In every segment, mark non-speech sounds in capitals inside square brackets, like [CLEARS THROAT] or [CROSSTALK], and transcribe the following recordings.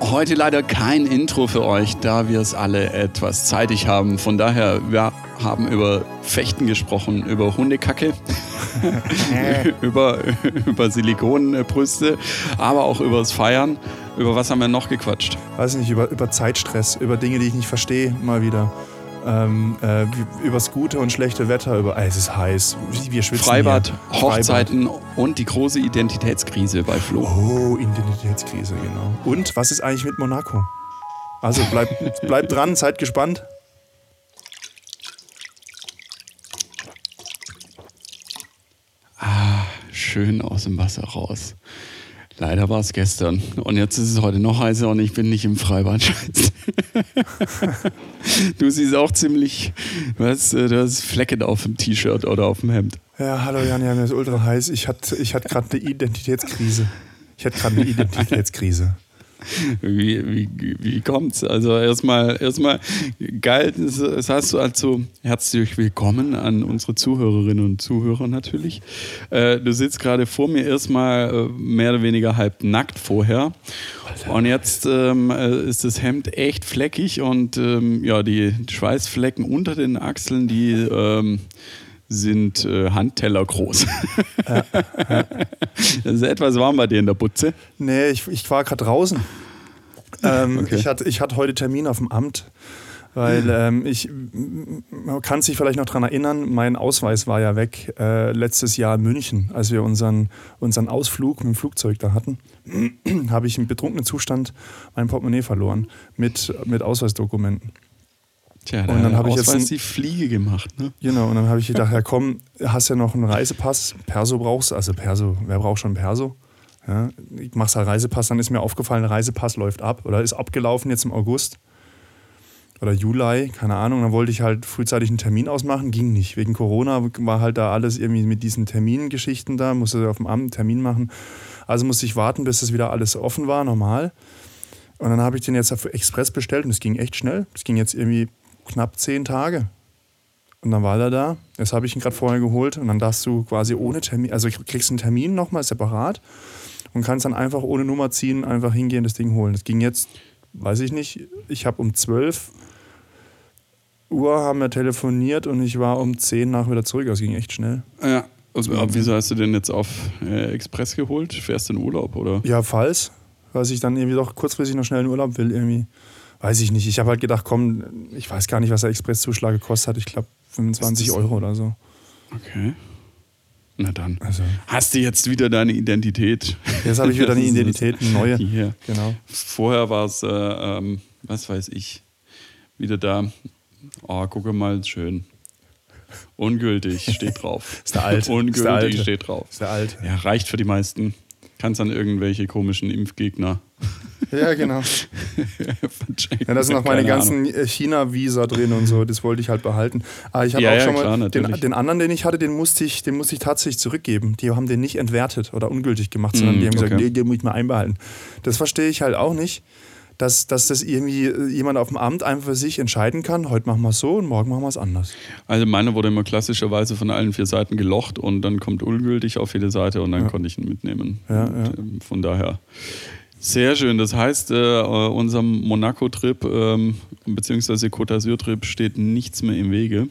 Heute leider kein Intro für euch, da wir es alle etwas zeitig haben. Von daher, wir haben über Fechten gesprochen, über Hundekacke, [LAUGHS] über, über Silikonbrüste, aber auch über das Feiern. Über was haben wir noch gequatscht? Weiß nicht, über, über Zeitstress, über Dinge, die ich nicht verstehe, mal wieder. Ähm, äh, über das gute und schlechte Wetter, über äh, es ist heiß, wir schwitzen Freibad, hier. Hochzeiten und die große Identitätskrise bei Flo. Oh, Identitätskrise, genau. Und was ist eigentlich mit Monaco? Also bleibt [LAUGHS] bleib dran, seid gespannt. Schön aus dem Wasser raus. Leider war es gestern. Und jetzt ist es heute noch heißer und ich bin nicht im Freibad. [LAUGHS] Du siehst auch ziemlich, du hast, äh, du hast Flecken auf dem T-Shirt oder auf dem Hemd. Ja, hallo Jan, ja, mir ist ultra heiß. Ich hatte ich hatte gerade eine Identitätskrise. Ich hatte gerade eine [LAUGHS] Identitätskrise. Wie, wie, wie kommt's? Also erstmal, erstmal geil, das, das heißt du also herzlich willkommen an unsere Zuhörerinnen und Zuhörer natürlich. Äh, du sitzt gerade vor mir erstmal äh, mehr oder weniger halb nackt vorher. Und jetzt ähm, äh, ist das Hemd echt fleckig und ähm, ja, die Schweißflecken unter den Achseln, die ähm, sind äh, Handteller groß. Ja, ja. [LAUGHS] Das ist etwas warm bei dir in der Butze. Nee, ich, ich war gerade draußen. Ähm, okay. ich, hatte, ich hatte heute Termin auf dem Amt, weil ähm, ich, man kann sich vielleicht noch daran erinnern, mein Ausweis war ja weg äh, letztes Jahr in München, als wir unseren, unseren Ausflug mit dem Flugzeug da hatten, [CLEARS THROAT] habe ich im betrunkenen Zustand mein Portemonnaie verloren mit, mit Ausweisdokumenten. Tja, und dann habe ich jetzt ein, die Fliege gemacht, ne? Genau, und dann habe ich gedacht, ja komm, hast ja noch einen Reisepass, Perso brauchst, also Perso, wer braucht schon Perso? Ja, ich mache halt Reisepass, dann ist mir aufgefallen, der Reisepass läuft ab oder ist abgelaufen jetzt im August oder Juli, keine Ahnung. Dann wollte ich halt frühzeitig einen Termin ausmachen, ging nicht. Wegen Corona war halt da alles irgendwie mit diesen Termingeschichten da, musste auf dem Amt einen Termin machen. Also musste ich warten, bis das wieder alles offen war, normal. Und dann habe ich den jetzt auf Express bestellt und es ging echt schnell. Es ging jetzt irgendwie knapp zehn Tage. Und dann war er da. Jetzt habe ich ihn gerade vorher geholt und dann darfst du quasi ohne Termin, also kriegst einen Termin nochmal separat und kannst dann einfach ohne Nummer ziehen, einfach hingehen, das Ding holen. Das ging jetzt, weiß ich nicht, ich habe um 12 Uhr haben wir telefoniert und ich war um 10 nach wieder zurück. Das ging echt schnell. Ja, also, wieso hast du den jetzt auf äh, Express geholt? Fährst du in Urlaub oder? Ja, falls. Weil ich dann irgendwie doch kurzfristig noch schnell in Urlaub will irgendwie. Weiß ich nicht. Ich habe halt gedacht, komm, ich weiß gar nicht, was der Expresszuschlag gekostet hat. Ich glaube 25 Euro oder so. Okay. Na dann. Also. Hast du jetzt wieder deine Identität? Jetzt habe ich wieder eine [LAUGHS] Identität, eine neue. Hier. Genau. Vorher war es, äh, ähm, was weiß ich, wieder da. Oh, gucke mal, schön. Ungültig steht drauf. [LAUGHS] ist der alte. Ungültig der alte. steht drauf. Ist der alte. Ja, reicht für die meisten. Kannst an irgendwelche komischen Impfgegner. Ja, genau. ja, da sind noch meine ganzen China-Visa drin und so. Das wollte ich halt behalten. Aber ich habe ja, auch ja, schon klar, mal den, den, anderen, den ich hatte, den musste ich, den musste ich tatsächlich zurückgeben. Die haben den nicht entwertet oder ungültig gemacht, sondern mm, die haben okay. gesagt, nee, den muss ich mal einbehalten. Das verstehe ich halt auch nicht dass, dass das irgendwie äh, jemand auf dem Amt einfach für sich entscheiden kann, heute machen wir es so und morgen machen wir es anders. Also meine wurde immer klassischerweise von allen vier Seiten gelocht und dann kommt ungültig auf jede Seite und dann konnte ich ihn mitnehmen. Ja, und, ja. Ähm, von daher. Sehr schön. Das heißt, äh, unserem Monaco-Trip ähm, bzw. Côte d'Azur-Trip steht nichts mehr im Wege.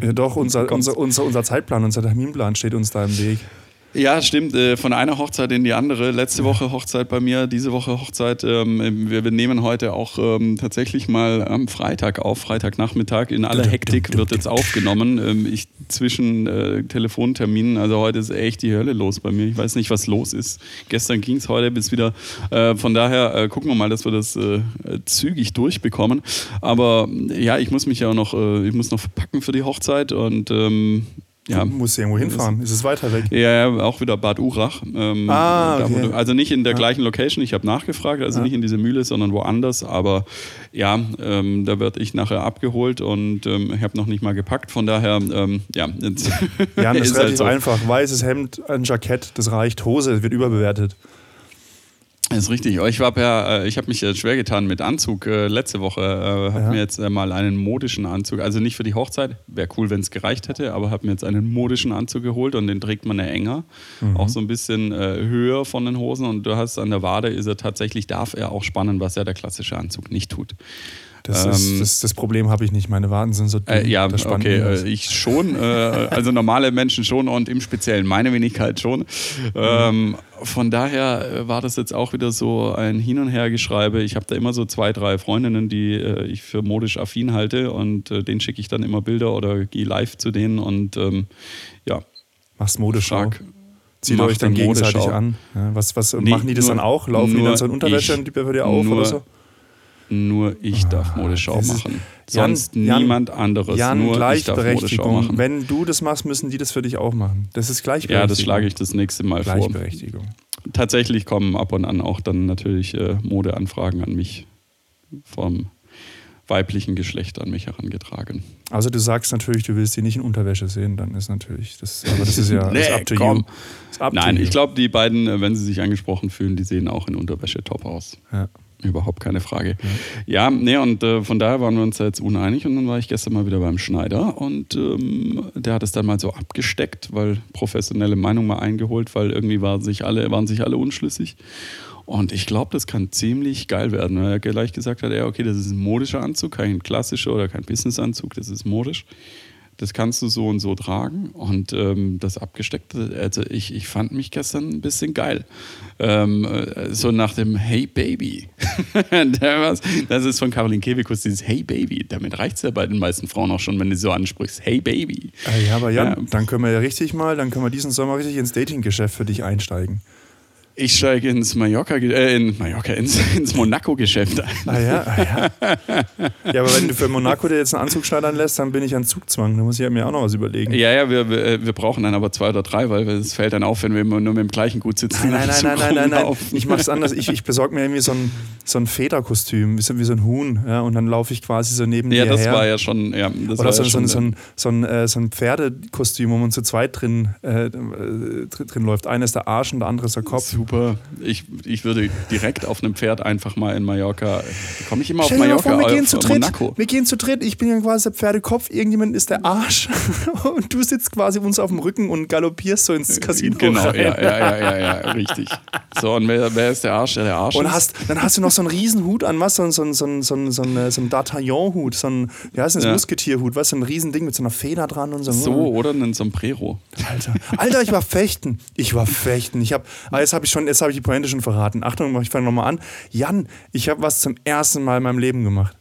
Ja, doch, [LAUGHS] unser, unser, unser, unser Zeitplan, unser Terminplan steht uns da im Weg. Ja, stimmt. Äh, von einer Hochzeit in die andere. Letzte Woche Hochzeit bei mir, diese Woche Hochzeit. Ähm, wir, nehmen heute auch ähm, tatsächlich mal am Freitag auf, Freitagnachmittag. In aller Hektik wird jetzt aufgenommen. Ähm, ich zwischen äh, Telefonterminen, also heute ist echt die Hölle los bei mir. Ich weiß nicht, was los ist. Gestern ging es heute bis wieder. Äh, von daher gucken wir mal, dass wir das zügig durchbekommen. Aber ja, ich muss mich ja auch noch, ich muss noch verpacken für die Hochzeit und ja. Du musst irgendwo hinfahren. Ist es weiter weg? Ja, auch wieder Bad Urach. Ähm, ah, okay. also nicht in der ja. gleichen Location, ich habe nachgefragt, also ja. nicht in dieser Mühle, sondern woanders. Aber ja, ähm, da werde ich nachher abgeholt und ähm, ich habe noch nicht mal gepackt. Von daher, ähm, ja. Jetzt ja, [LAUGHS] das ist, relativ halt so. einfach. Weißes Hemd, ein Jackett, das reicht. Hose wird überbewertet. Das ist richtig. Ich habe ja, äh, ich habe mich schwer getan mit Anzug. Äh, letzte Woche äh, habe ja. mir jetzt mal einen modischen Anzug, also nicht für die Hochzeit, wäre cool, wenn es gereicht hätte, aber habe mir jetzt einen modischen Anzug geholt und den trägt man ja enger, mhm. auch so ein bisschen äh, höher von den Hosen und du hast an der Wade ist er tatsächlich darf er auch spannen, was ja der klassische Anzug nicht tut. Das, ähm, ist, das, das Problem habe ich nicht. Meine Waden sind so dünn. Äh, ja, okay, äh, ich schon. Äh, also normale Menschen schon und im Speziellen meine Wenigkeit schon. Ähm, von daher äh, war das jetzt auch wieder so ein Hin- und Hergeschreibe. Ich habe da immer so zwei, drei Freundinnen, die äh, ich für modisch affin halte und äh, denen schicke ich dann immer Bilder oder gehe live zu denen und ähm, ja. Machst Modeschau. Zieht euch dann gegenseitig Modeschau. an. Ja, was was nee, machen die das nur, dann auch? Laufen die dann so in Unterwäsche ich, und die dir auf oder so? Nur ich darf ah, Modeschau machen. Sonst Jan, niemand anderes. Jan, Nur Gleichberechtigung. Ich darf Wenn du das machst, müssen die das für dich auch machen. Das ist Gleichberechtigung. Ja, das schlage ich das nächste Mal vor. Gleichberechtigung. Tatsächlich kommen ab und an auch dann natürlich äh, Modeanfragen an mich vom weiblichen Geschlecht an mich herangetragen. Also du sagst natürlich, du willst die nicht in Unterwäsche sehen, dann ist natürlich das, aber das ist ja [LAUGHS] nee, up to komm. you. Up Nein, to ich glaube, die beiden, äh, wenn sie sich angesprochen fühlen, die sehen auch in Unterwäsche top aus. Ja. Überhaupt keine Frage. Ja, ja nee, und äh, von daher waren wir uns jetzt uneinig und dann war ich gestern mal wieder beim Schneider und ähm, der hat es dann mal so abgesteckt, weil professionelle Meinung mal eingeholt, weil irgendwie waren sich alle, waren sich alle unschlüssig. Und ich glaube, das kann ziemlich geil werden, weil er gleich gesagt hat, ja, okay, das ist ein modischer Anzug, kein klassischer oder kein Businessanzug, das ist modisch das kannst du so und so tragen. Und ähm, das Abgesteckte, also ich, ich fand mich gestern ein bisschen geil. Ähm, äh, so nach dem Hey Baby. [LAUGHS] das ist von Caroline Kebekus, dieses Hey Baby. Damit reicht es ja bei den meisten Frauen auch schon, wenn du so ansprichst. Hey Baby. Ah, ja, aber Jan, ja. dann können wir ja richtig mal, dann können wir diesen Sommer richtig ins Datinggeschäft für dich einsteigen. Ich steige ins Mallorca, äh, in Mallorca, ins, [LAUGHS] ins Monaco-Geschäft ein. Ah ja, ah ja. [LAUGHS] Ja, aber wenn du für Monaco dir jetzt einen Anzug schneidern lässt, dann bin ich an Zugzwang. Da muss ich mir auch noch was überlegen. Ja, ja, wir, wir, wir brauchen dann aber zwei oder drei, weil es fällt dann auf, wenn wir immer nur mit dem gleichen Gut sitzen. Nein, nein, nein, nein, nein, nein, nein. Ich mache es anders. Ich, ich besorge mir irgendwie so ein, so ein Federkostüm, wie so, wie so ein Huhn. Ja, und dann laufe ich quasi so neben ja, dir das her. war ja schon, ja. Das oder war so, ja so, schon, so, ein, so, ein, äh, so ein Pferdekostüm, wo man zu zweit drin, äh, drin läuft. Einer ist der Arsch und der andere ist der Kopf. Super. Ich ich, würde direkt auf einem Pferd einfach mal in Mallorca. Komme ich immer Stell auf Mallorca? Vor, wir gehen zu dritt. Monaco. Wir gehen zu dritt. Ich bin ja quasi der Pferdekopf, irgendjemand ist der Arsch [LAUGHS] und du sitzt quasi uns auf dem Rücken und galoppierst so ins Casino. Genau, rein. ja, ja, ja, ja, ja, richtig. So, und wer, wer ist der Arsch? Der, der Arsch und hast, dann hast du noch so einen riesen Hut an, was? So, so, so, so, so, ein, so ein D'Artagnan-Hut, so ein, wie heißt das, ja. Musketierhut, was? So ein riesen Ding mit so einer Feder dran und so. So, oder ein Sombrero. Alter, Alter, ich war fechten. Ich war fechten. Ich habe, ah, jetzt habe ich schon, jetzt habe ich die Pointe schon verraten. Achtung, ich fange nochmal an. Jan, ich habe was zum ersten Mal in meinem Leben gemacht.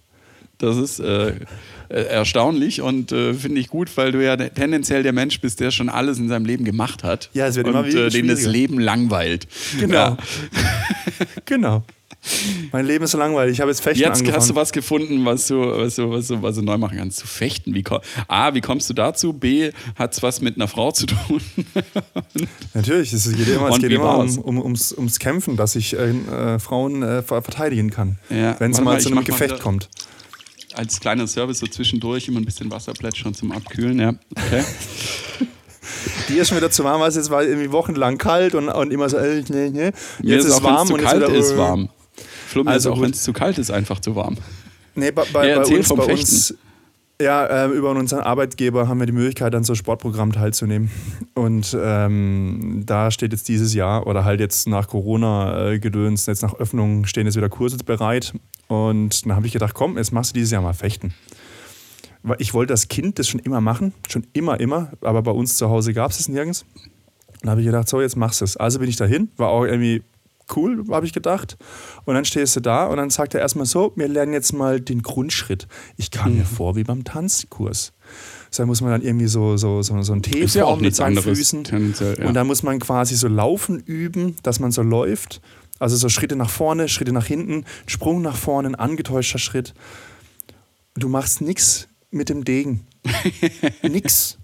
Das ist äh, äh, erstaunlich und äh, finde ich gut, weil du ja tendenziell der Mensch bist, der schon alles in seinem Leben gemacht hat. Ja, es wird und, immer wieder. Äh, dem das Leben langweilt. Genau. Ja. [LAUGHS] genau. Mein Leben ist so langweilig. Ich habe jetzt Fechten Jetzt angefangen. hast du was gefunden, was du, was du, was du, was du neu machen kannst. Zu fechten. Wie, A, wie kommst du dazu? B, hat es was mit einer Frau zu tun? [LAUGHS] Natürlich, es geht immer, es geht immer um, um, ums, ums Kämpfen, dass ich äh, äh Frauen äh, verteidigen kann, ja, wenn es mal zu einem Gefecht kommt. Als kleiner Service so zwischendurch immer ein bisschen Wasser plätschern zum Abkühlen, ja. Okay. [LAUGHS] Die ist schon wieder zu warm, weil es jetzt war irgendwie wochenlang kalt und, und immer so, äh, ne, ne. Jetzt ist es warm und kalt ist, ist warm. Schlimm also ist auch, wenn es zu kalt ist, einfach zu warm. Nee, bei, bei, ja, bei uns, bei uns ja, äh, über unseren Arbeitgeber haben wir die Möglichkeit, an so Sportprogrammen teilzunehmen. Und ähm, da steht jetzt dieses Jahr oder halt jetzt nach Corona-Gedöns, äh, jetzt nach Öffnung stehen jetzt wieder Kurse bereit. Und dann habe ich gedacht, komm, jetzt machst du dieses Jahr mal Fechten. Weil ich wollte als Kind das schon immer machen, schon immer, immer, aber bei uns zu Hause gab es es nirgends. Dann habe ich gedacht, so, jetzt machst du es. Also bin ich dahin, war auch irgendwie cool, habe ich gedacht. Und dann stehst du da und dann sagt er erstmal so, wir lernen jetzt mal den Grundschritt. Ich kam mhm. mir vor wie beim Tanzkurs. Da muss man dann irgendwie so, so, so, so ein T Ist ja auch mit seinen Füßen. Ja. Und dann muss man quasi so laufen üben, dass man so läuft. Also so Schritte nach vorne, Schritte nach hinten, Sprung nach vorne, ein angetäuschter Schritt. Du machst nichts mit dem Degen. [LAUGHS] nix.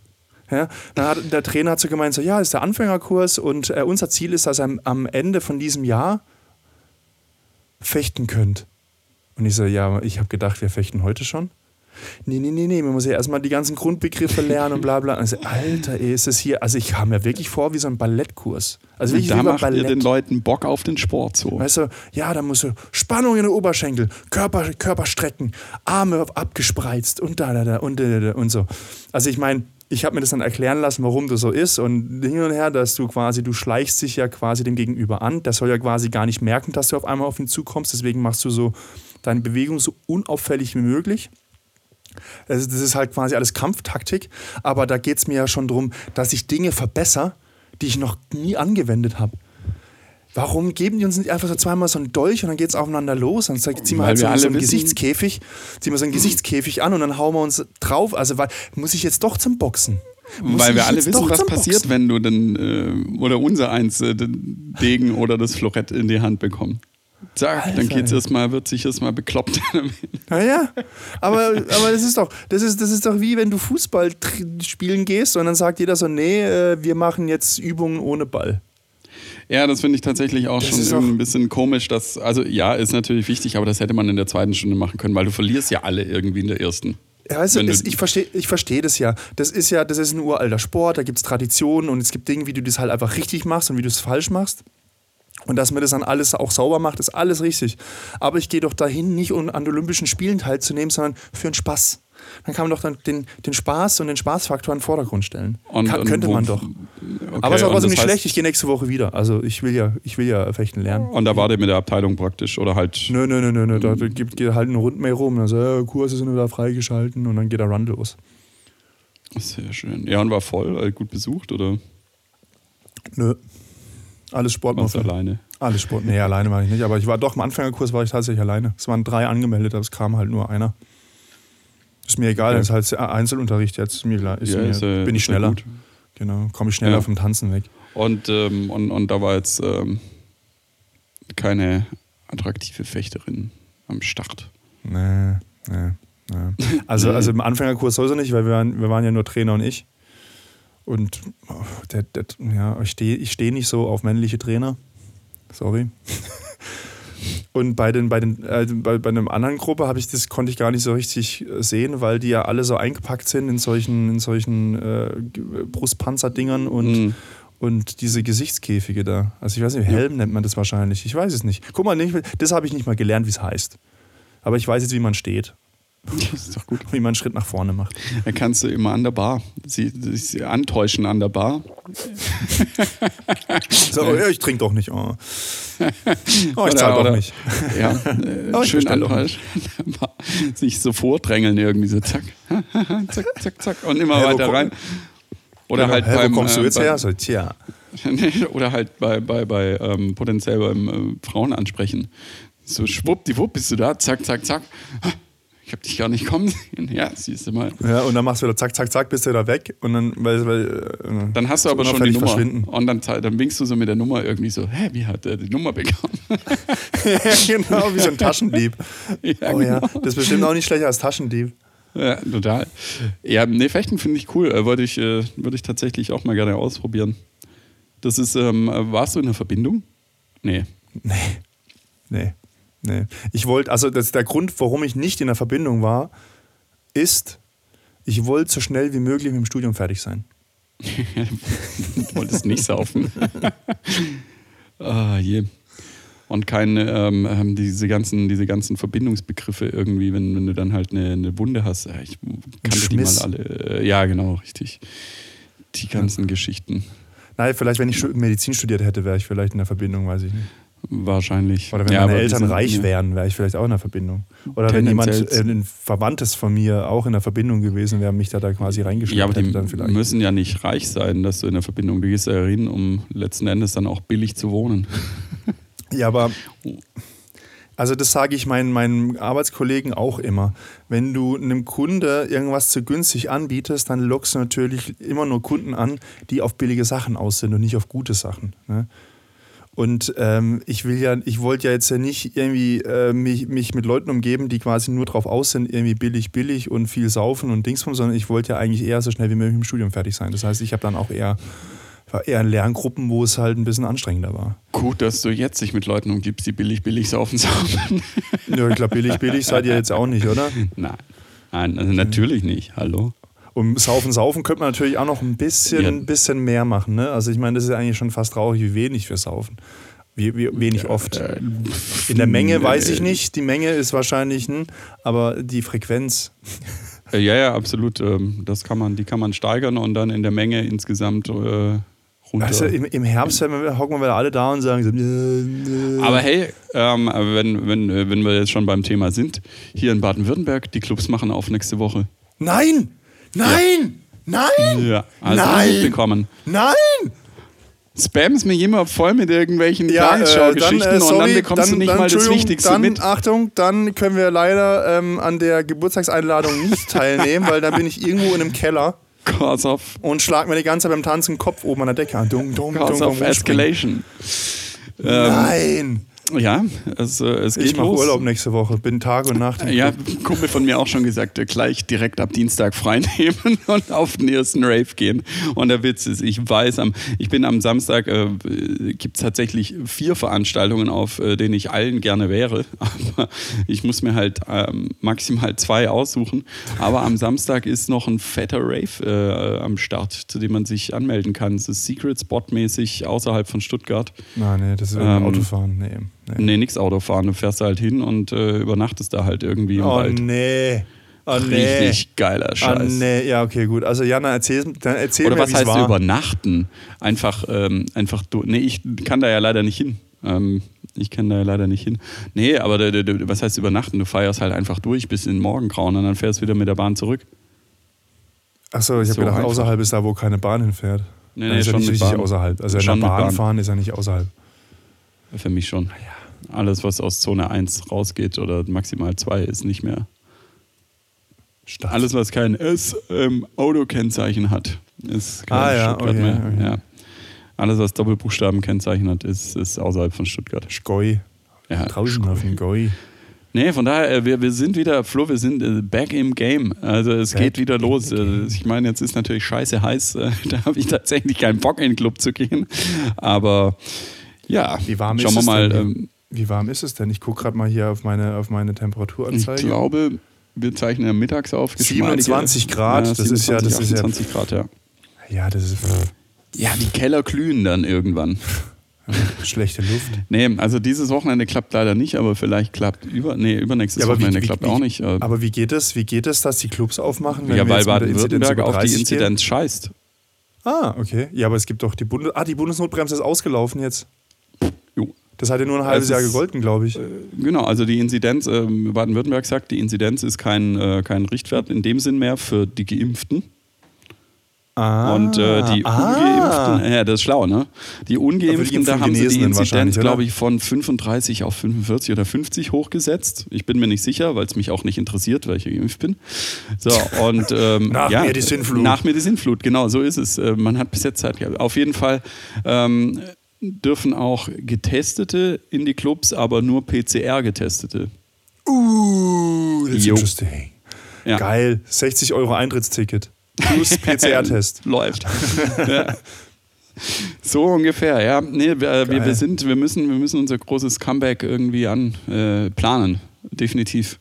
Ja, dann hat der Trainer hat so gemeint, so, ja, das ist der Anfängerkurs und äh, unser Ziel ist, dass ihr am Ende von diesem Jahr fechten könnt. Und ich so, ja, ich habe gedacht, wir fechten heute schon. Nee, nee, nee, nee, man muss ja erstmal die ganzen Grundbegriffe lernen und bla bla. Also, Alter, ey, ist das hier, also ich kam mir wirklich vor wie so ein Ballettkurs. Also wirklich da wie macht ihr Ballett. den Leuten Bock auf den Sport so. Weißt du, ja, da musst du Spannung in den Oberschenkel, Körper, Körper strecken, Arme abgespreizt und da, da, da und da, da, da und so. Also ich meine, ich habe mir das dann erklären lassen, warum das so ist und hin und her, dass du quasi, du schleichst dich ja quasi dem Gegenüber an. Der soll ja quasi gar nicht merken, dass du auf einmal auf ihn zukommst. Deswegen machst du so deine Bewegung so unauffällig wie möglich. Das ist halt quasi alles Kampftaktik, aber da geht es mir ja schon darum, dass ich Dinge verbessere, die ich noch nie angewendet habe. Warum geben die uns nicht einfach so zweimal so einen Dolch und dann geht es aufeinander los? Dann ziehen wir halt so, wir so einen wissen- Gesichtskäfig, ziehen wir so einen Gesichtskäfig an und dann hauen wir uns drauf. Also weil, muss ich jetzt doch zum Boxen? Muss Weil wir alle wissen, was passiert, Boxen? wenn du den, äh, oder unser eins, äh, den Degen oder das Florett in die Hand bekommen. Zack, dann geht's erstmal, wird sich erstmal bekloppt. [LAUGHS] Naja, aber, aber das ist doch, das ist, das ist doch wie wenn du Fußball spielen gehst und dann sagt jeder so, nee, äh, wir machen jetzt Übungen ohne Ball. Ja, das finde ich tatsächlich auch Das schon auch- ein bisschen komisch. Dass, also ja, ist natürlich wichtig, aber das hätte man in der zweiten Stunde machen können, weil du verlierst ja alle irgendwie in der ersten. Ja, du- es, ich verstehe ich versteh das ja. Das ist ja, das ist ein uralter Sport, da gibt es Traditionen und es gibt Dinge, wie du das halt einfach richtig machst und wie du es falsch machst. Und dass man das dann alles auch sauber macht, ist alles richtig. Aber ich gehe doch dahin, nicht um an Olympischen Spielen teilzunehmen, sondern für einen Spaß. Dann kann man doch dann den, den Spaß und den Spaßfaktor in den Vordergrund stellen. Und- kann, und könnte man doch. Okay, Aber es ist auch trotzdem nicht heißt- schlecht. Ich gehe nächste Woche wieder. Also ich will ja, ich will ja fechten lernen. Und da war der mit der Abteilung praktisch oder halt. Nö, nö, nö, nö, nö. Da gibt, geht halt eine Rundmail rum. Also, ja, Kurse sind wieder freigeschalten und dann geht der Run los. Sehr schön. Ja, und war voll, äh, gut besucht oder Nö. Alles Sportmuffel. alleine? Alles Sport. Nee, alleine war ich nicht. Aber ich war doch im Anfängerkurs war ich tatsächlich alleine. Es waren drei angemeldet, aber es kam halt nur einer. Ist mir egal, das ist halt Einzelunterricht jetzt. Ist mir, klar- ist Ja, mir, ist, äh, bin ich ja schneller. Genau, komme ich schneller Ja. vom Tanzen weg. Und, ähm, und, und da war jetzt ähm, keine attraktive Fechterin am Start. Nee, nee, nee. Also, [LAUGHS] also im Anfängerkurs sowieso nicht, weil wir waren, wir waren ja nur Trainer und ich. Und oh, der, der, ja, ich stehe ich steh nicht so auf männliche Trainer. Sorry. Und bei, den, bei, den, äh, bei, bei einer anderen Gruppe habe ich das konnte ich gar nicht so richtig äh, sehen, weil die ja alle so eingepackt sind in solchen, in solchen äh, Brustpanzerdingern und, Mhm. und diese Gesichtskäfige da. Also ich weiß nicht, Helm nennt man das wahrscheinlich. Ich weiß es nicht. Guck mal, nicht, das habe ich nicht mal gelernt, wie es heißt. Aber ich weiß jetzt, wie man steht, Das ist doch gut. wie man einen Schritt nach vorne macht. Da kannst du immer an der Bar. Sie, sie antäuschen an der Bar. [LAUGHS] So, oh, ja, ich trinke doch nicht. Oh, oh ich zahle doch nicht. Ja, [LAUGHS] äh, Oh, schön antäuschen. Sich so vordrängeln irgendwie so zack, [LAUGHS] zack, zack, zack und immer wo weiter komm- rein. Oder Genau, halt hä, beim, wo kommst du äh, jetzt beim, her? So, tja. Oder halt bei, bei, bei ähm, potenziell beim äh, Frauen ansprechen. So schwuppdiwupp bist du da, zack, zack, zack. Ich hab dich gar nicht kommen sehen. Ja, siehst du mal. Ja, und dann machst du wieder zack, zack, zack, bist du wieder weg. Und dann, weil, weil äh, Dann hast du aber schon die Nummer. verschwinden. Und dann, dann winkst du so mit der Nummer irgendwie so, hä, wie hat er die Nummer bekommen? [LAUGHS] ja, genau, wie so ein Taschendieb. [LAUGHS] Ja, oh ja, genau. das ist bestimmt auch nicht schlechter als Taschendieb. Ja, total. Ja, nee, Fechten finde ich cool. Äh, Würde ich, äh, würde ich tatsächlich auch mal gerne ausprobieren. Das ist, ähm, äh, warst du in einer Verbindung? Nee. Nee. Nee. Nee. Ich wollte, also das, der Grund, warum ich nicht in der Verbindung war, ist, ich wollte so schnell wie möglich mit dem Studium fertig sein. [LAUGHS] Du wolltest nicht saufen. [LAUGHS] ah, je. Und keine, ähm, ähm, diese, ganzen, diese ganzen Verbindungsbegriffe irgendwie, wenn, wenn du dann halt eine, eine Wunde hast. Ja, ich kannte die mal alle. Äh, Ja, genau, richtig. Die ganzen Geschichten. Nein, vielleicht, wenn ich Medizin studiert hätte, wäre ich vielleicht in der Verbindung, weiß ich nicht. Wahrscheinlich. Oder wenn ja, meine Eltern reich ja. wären, wäre ich vielleicht auch in der Verbindung. Oder wenn jemand, äh, ein Verwandtes von mir auch in der Verbindung gewesen wäre, mich da, da quasi reingeschickt Ja, aber die hätte, dann vielleicht. müssen ja nicht reich sein, dass du in der Verbindung, du gehst ja hin, um letzten Endes dann auch billig zu wohnen. [LAUGHS] Ja, aber also das sage ich meinen, meinen Arbeitskollegen auch immer. Wenn du einem Kunde irgendwas zu günstig anbietest, dann lockst du natürlich immer nur Kunden an, die auf billige Sachen aus sind und nicht auf gute Sachen. Ne? Und ähm, ich will ja, ich wollte ja jetzt ja nicht irgendwie äh, mich, mich mit Leuten umgeben, die quasi nur drauf aus sind, irgendwie billig, billig und viel saufen und Dingsbum, sondern ich wollte ja eigentlich eher so schnell wie möglich im Studium fertig sein. Das heißt, ich habe dann auch eher, war eher in Lerngruppen, wo es halt ein bisschen anstrengender war. Gut, dass du jetzt dich mit Leuten umgibst, die billig, billig saufen [LAUGHS] saufen. Ja, ich glaube, billig, billig seid ihr jetzt auch nicht, oder? Nein. Nein, also natürlich nicht. Hallo. Und saufen, saufen könnte man natürlich auch noch ein bisschen, Ja. bisschen mehr machen. Ne? Also ich meine, das ist eigentlich schon fast traurig, wie wenig wir saufen. Wie, wie wenig oft. Äh, In der Menge weiß ich nicht. Die Menge ist wahrscheinlich, hm, aber die Frequenz. Äh, Ja, ja, absolut. ähm, Das kann man, die kann man steigern und dann in der Menge insgesamt äh, runter. Also im, im Herbst wir, hocken wir alle da und sagen so, äh, äh. Aber hey, ähm, wenn, wenn, äh, wenn wir jetzt schon beim Thema sind, hier in Baden-Württemberg, die Clubs machen auf nächste Woche. Nein! Nein! Nein! Ja, also Nein! mitbekommen. Nein! Spams mir jemand voll mit irgendwelchen Ja, äh, Tagesschau-Geschichten äh, sorry, und dann bekommst dann, du nicht dann, mal das Wichtigste dann, mit. Achtung, dann können wir leider ähm, an der Geburtstagseinladung nicht [LAUGHS] teilnehmen, weil dann bin ich irgendwo in einem Keller Cause of, und schlag mir die ganze Zeit beim Tanzen Kopf oben an der Decke an. Dung, dung, cause of. Escalation. Ähm, Nein! Ja, es, äh, es geht Ich mache los. Urlaub nächste Woche, bin Tag und Nacht. Ja, Kumpel von mir auch schon gesagt, äh, gleich direkt ab Dienstag frei nehmen [LAUGHS] und auf den ersten Rave gehen. Und der Witz ist, ich weiß, am, ich bin am Samstag, äh, gibt es tatsächlich vier Veranstaltungen, auf äh, denen ich allen gerne wäre. [LAUGHS] Aber ich muss mir halt ähm, maximal zwei aussuchen. Aber am Samstag ist noch ein fetter Rave äh, am Start, zu dem man sich anmelden kann. Es ist Secret Spot-mäßig außerhalb von Stuttgart. Nein, nee, das ist Ähm, Autofahren. Nee, nee. Nee, nix Autofahren. Du fährst da halt hin und äh, übernachtest da halt irgendwie im Oh Wald. nee. Oh nee. Richtig geiler Oh Scheiß. nee. Ja, okay, gut. Also Jana, erzähl, dann erzähl Oder mir, was heißt war. übernachten? Einfach, ähm, einfach du. Nee, ich kann da ja leider nicht hin. Ähm, ich kann da ja leider nicht hin. Nee, aber du, du, was heißt übernachten? Du feierst halt einfach durch bis in den Morgengrauen und dann fährst du wieder mit der Bahn zurück. Achso, ich habe So gedacht, einfach. außerhalb ist da, wo keine Bahn hinfährt. Nee, Dann nee, ist ja schon nicht mit richtig Bahn. außerhalb. Also in Schon der mit Bahn, Bahn. fahren ist ja nicht außerhalb. Für mich schon. Alles, was aus Zone 1 rausgeht oder maximal 2 ist nicht mehr. Stadt. Alles, was kein S-Auto-Kennzeichen hat, ist kein Ah, ja, Stuttgart okay, mehr. okay. Ja. Alles, was Doppelbuchstaben-Kennzeichen hat, ist, ist außerhalb von Stuttgart. Skoi. Ja, Draußen auf dem Goi. Nee, von daher, äh, wir, wir sind wieder, Flo, wir sind äh, back im Game. Also es Back geht wieder los. Äh, Ich meine, jetzt ist natürlich scheiße heiß. [LAUGHS] Da habe ich tatsächlich keinen Bock, in den Club zu gehen. Aber ja, Wie warm schauen ist wir mal. denn? Wie warm ist es denn? Ich gucke gerade mal hier auf meine, auf meine Ich Temperaturanzeige. glaube, wir zeichnen ja mittags auf. geschmeidige- 27 Grad, das ist ja- das ist ja- 28 Grad, ja. Ja, das ist Ja, die Keller glühen dann irgendwann. [LAUGHS] schlechte Luft. Nee, also dieses Wochenende klappt leider nicht, aber vielleicht klappt über, nee, übernächstes Wochenende klappt auch nicht. äh, aber wie geht es, wie geht es, dass die Clubs aufmachen? wenn ja, weil Baden-Württemberg auf die 30 Inzidenz scheißt. Gehen? Ah, okay. Ja, aber es gibt doch die Bundes... Ah, die Bundesnotbremse ist ausgelaufen jetzt. Das hat ja nur ein halbes Es Jahr gegolten, glaube ich. Genau, also die Inzidenz, ähm, Baden-Württemberg sagt, die Inzidenz ist kein, äh, kein Richtwert in dem Sinn mehr für die Geimpften. Ah, Und äh, die ah. Ungeimpften, ja, das ist schlau, ne? Die Ungeimpften, da Geimpften haben sie die Inzidenz, glaube ich, von 35 auf 45 oder 50 hochgesetzt. Ich bin mir nicht sicher, weil es mich auch nicht interessiert, weil ich geimpft bin. So, und [LAUGHS] ähm, Nach ja, mir die Sinnflut. Nach mir die Sinnflut, genau, so ist es. Äh, Man hat bis jetzt Zeit gehabt. Auf jeden Fall ähm, dürfen auch Getestete in die Clubs, aber nur PCR-Getestete. Uh, that's Jo. interesting. Ja. Geil. 60 Euro Eintrittsticket. Plus [LAUGHS] PCR-Test. [LAUGHS] Läuft. ja. So ungefähr, ja. Nee, wir, äh, wir, wir, sind, wir, müssen, wir müssen unser großes Comeback irgendwie an äh, planen. Definitiv.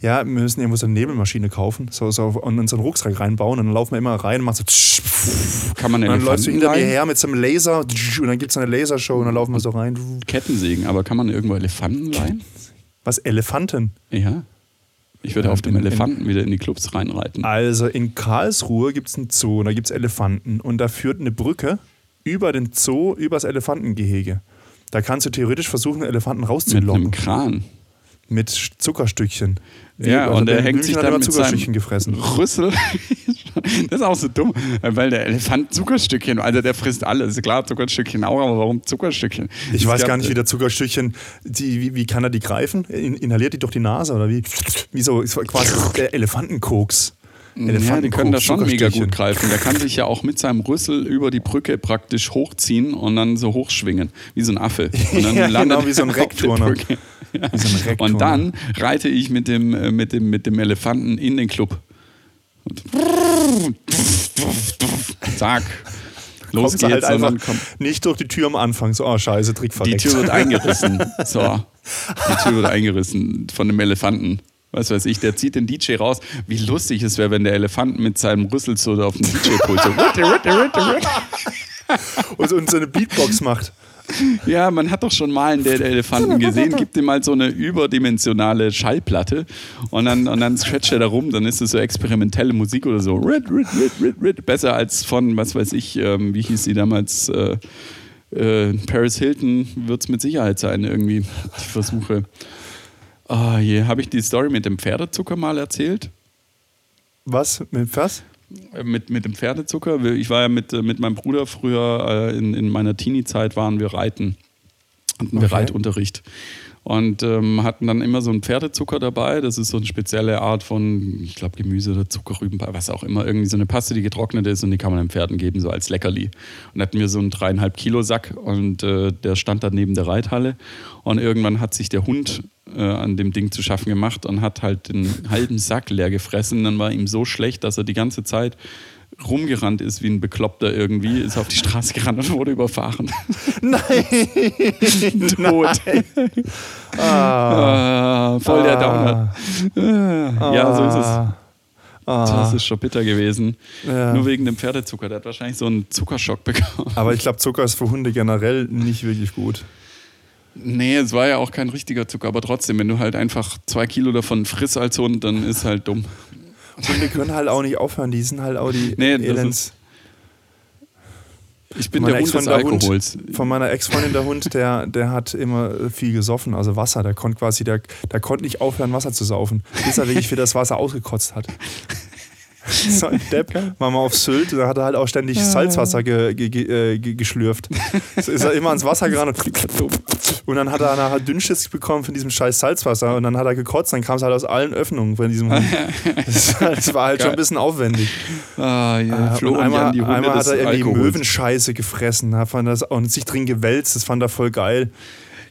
Ja, wir müssen irgendwo so eine Nebelmaschine kaufen, so, so und in so einen Rucksack reinbauen und dann laufen wir immer rein und machen so Kann man und dann läufst du Elefanten hinter mir rein? her mit so einem Laser und dann gibt es eine Lasershow und dann laufen wir so rein. Kettensägen, aber kann man irgendwo Elefanten leihen? Was, Elefanten? Ja. Ich würde auf dem in- in- Elefanten wieder in die Clubs reinreiten. Also in Karlsruhe gibt es einen Zoo und da gibt es Elefanten und da führt eine Brücke über den Zoo, übers Elefantengehege. Da kannst du theoretisch versuchen, Elefanten Mit einem rauszulocken. Kran. Mit, Zuckerstückchen. Ja, also und er hängt sich dann mit Zuckerstückchen gefressen. Rüssel. [LAUGHS] das ist auch so dumm, weil der Elefant Zuckerstückchen, also der frisst alles. Klar, Zuckerstückchen auch, aber warum Zuckerstückchen? Ich Es weiß gar nicht, wie der Zuckerstückchen, die, wie, wie kann er die greifen? In, inhaliert die durch die Nase oder wie? Wie so quasi der Elefantenkoks. Ja, die können das schon mega gut greifen. Der kann sich ja auch mit seinem Rüssel über die Brücke praktisch hochziehen und dann so hochschwingen, wie so ein Affe. Und dann [LAUGHS] Ja, landet genau, wie so ein er [LAUGHS] Und dann reite ich mit dem, äh, mit dem, mit dem Elefanten in den Club. Und zack. Los Kommst du geht's. halt einfach nicht durch die Tür am Anfang. So, oh scheiße, Trick die verreckt. Tür wird [LAUGHS] eingerissen. So. Die Tür wird eingerissen von dem Elefanten. was weiß ich, der zieht den DJ raus. Wie lustig es wäre, wenn der Elefant mit seinem Rüssel so auf den DJ-Pult so [LAUGHS] und so eine Beatbox macht. [LAUGHS] Ja, man hat doch schon mal einen der Elefanten [LAUGHS] gesehen. Gibt ihm mal so eine überdimensionale Schallplatte und dann, und dann scratcht er da rum. Dann ist es so experimentelle Musik oder so. Rid, rid, rid, rid, rid. Besser als von, was weiß ich, ähm, wie hieß sie damals? Äh, äh, Paris Hilton wird es mit Sicherheit sein, irgendwie. Ich versuche. Oh je, habe ich die Story mit dem Pferdezucker mal erzählt? Was? Mit was? Äh, mit, mit dem Pferdezucker. Ich war ja mit, äh, mit meinem Bruder früher, äh, in, in meiner Teenie-Zeit waren wir reiten. Hatten wir okay. Reitunterricht. Und ähm, hatten dann immer so einen Pferdezucker dabei. Das ist so eine spezielle Art von, ich glaube, Gemüse oder Zuckerrüben, was auch immer. Irgendwie so eine Paste, die getrocknet ist und die kann man den Pferden geben, so als Leckerli. Und hatten wir so einen dreieinhalb Kilo Sack und äh, der stand dann neben der Reithalle. Und irgendwann hat sich der Hund äh, an dem Ding zu schaffen gemacht und hat halt den halben Sack leer gefressen. Dann war ihm so schlecht, dass er die ganze Zeit rumgerannt ist wie ein Bekloppter irgendwie, ist auf die Straße gerannt und wurde überfahren. [LAUGHS] Nein! [LAUGHS] Tot. Nein. [LAUGHS] Ah. ah, voll der Downer. Ah. Ja, so ist es. Ah. Das ist schon bitter gewesen. Ja. Nur wegen dem Pferdezucker. Der hat wahrscheinlich so einen Zuckerschock bekommen. Aber ich glaube, Zucker ist für Hunde generell nicht wirklich gut. Nee, es war ja auch kein richtiger Zucker, aber trotzdem, wenn du halt einfach zwei Kilo davon frisst als Hund, dann ist halt dumm. Hunde können halt auch nicht aufhören, die sind halt auch die nee, Elends. Ich bin der Hund des Alkohols. Hund, von meiner Ex-Freundin der Hund, der, der hat immer viel gesoffen, also Wasser. Der konnte quasi, der, der konnte nicht aufhören, Wasser zu saufen, bis er wirklich für das Wasser ausgekotzt hat. [LAUGHS] so ein Depp, war mal auf Sylt, da hat er halt auch ständig Salzwasser ge, ge, ge, äh, geschlürft. [LAUGHS] So ist er immer ans Wasser gerannt und, und dann hat er nachher Dünnschiss bekommen von diesem scheiß Salzwasser und dann hat er gekotzt, dann kam es halt aus allen Öffnungen von diesem Hund. [LAUGHS] Das, das war halt Geil. schon ein bisschen aufwendig. Ah, ja, Flo und einmal, und einmal hat er irgendwie Alkohols. Möwenscheiße gefressen fand das, und sich drin gewälzt, das fand er voll geil.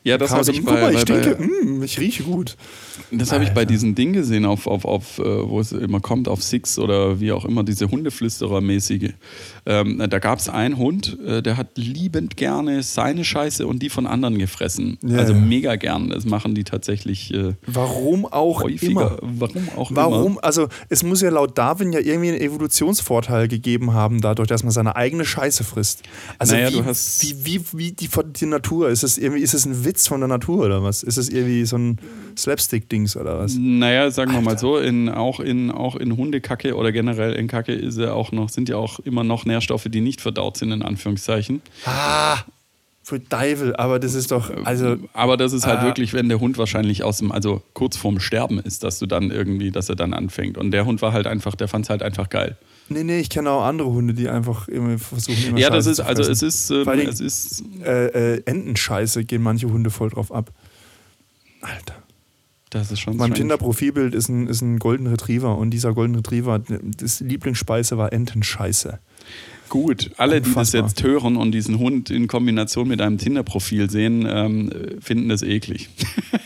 Ja, das habe ich bei, mal, ich, denke, bei, mm, ich rieche gut. Das habe ich bei diesem Ding gesehen, auf, auf, auf, äh, wo es immer kommt, auf Six oder wie auch immer, diese Hundeflüsterer-mäßige. Ähm, da gab es einen Hund, äh, der hat liebend gerne seine Scheiße und die von anderen gefressen. Ja, also mega gern. Das machen die tatsächlich. Äh, Warum auch häufiger. immer? Warum auch Warum? immer? Also, es muss ja laut Darwin ja irgendwie einen Evolutionsvorteil gegeben haben, dadurch, dass man seine eigene Scheiße frisst. Also, naja, wie, wie, wie, wie die, die Natur? Ist es, irgendwie, ist es ein Witz von der Natur oder was? Ist es irgendwie so ein Slapstick-Dings oder was? Naja, sagen wir mal so, in, auch, in, auch in Hundekacke oder generell in Kacke ist ja auch noch, sind ja auch immer noch Nährstoffe, die nicht verdaut sind, in Anführungszeichen. Ah, für Teufel, aber das ist doch, also. Aber das ist halt ah. wirklich, wenn der Hund wahrscheinlich aus dem, also kurz vorm Sterben ist, dass du dann irgendwie, dass er dann anfängt. Und der Hund war halt einfach, der fand es halt einfach geil. Nee, nee, ich kenne auch andere Hunde, die einfach immer versuchen, immer Ja, das ist, also es ist, ähm, es ist. Äh, äh, Entenscheiße gehen manche Hunde voll drauf ab. Alter. Das ist schon Mein Tinder-Profilbild ist ein, ist ein Golden Retriever und dieser Golden Retriever, das Lieblingsspeise war Entenscheiße. Gut, alle, die das jetzt hören und diesen Hund in Kombination mit einem Tinder-Profil sehen, ähm, finden das eklig.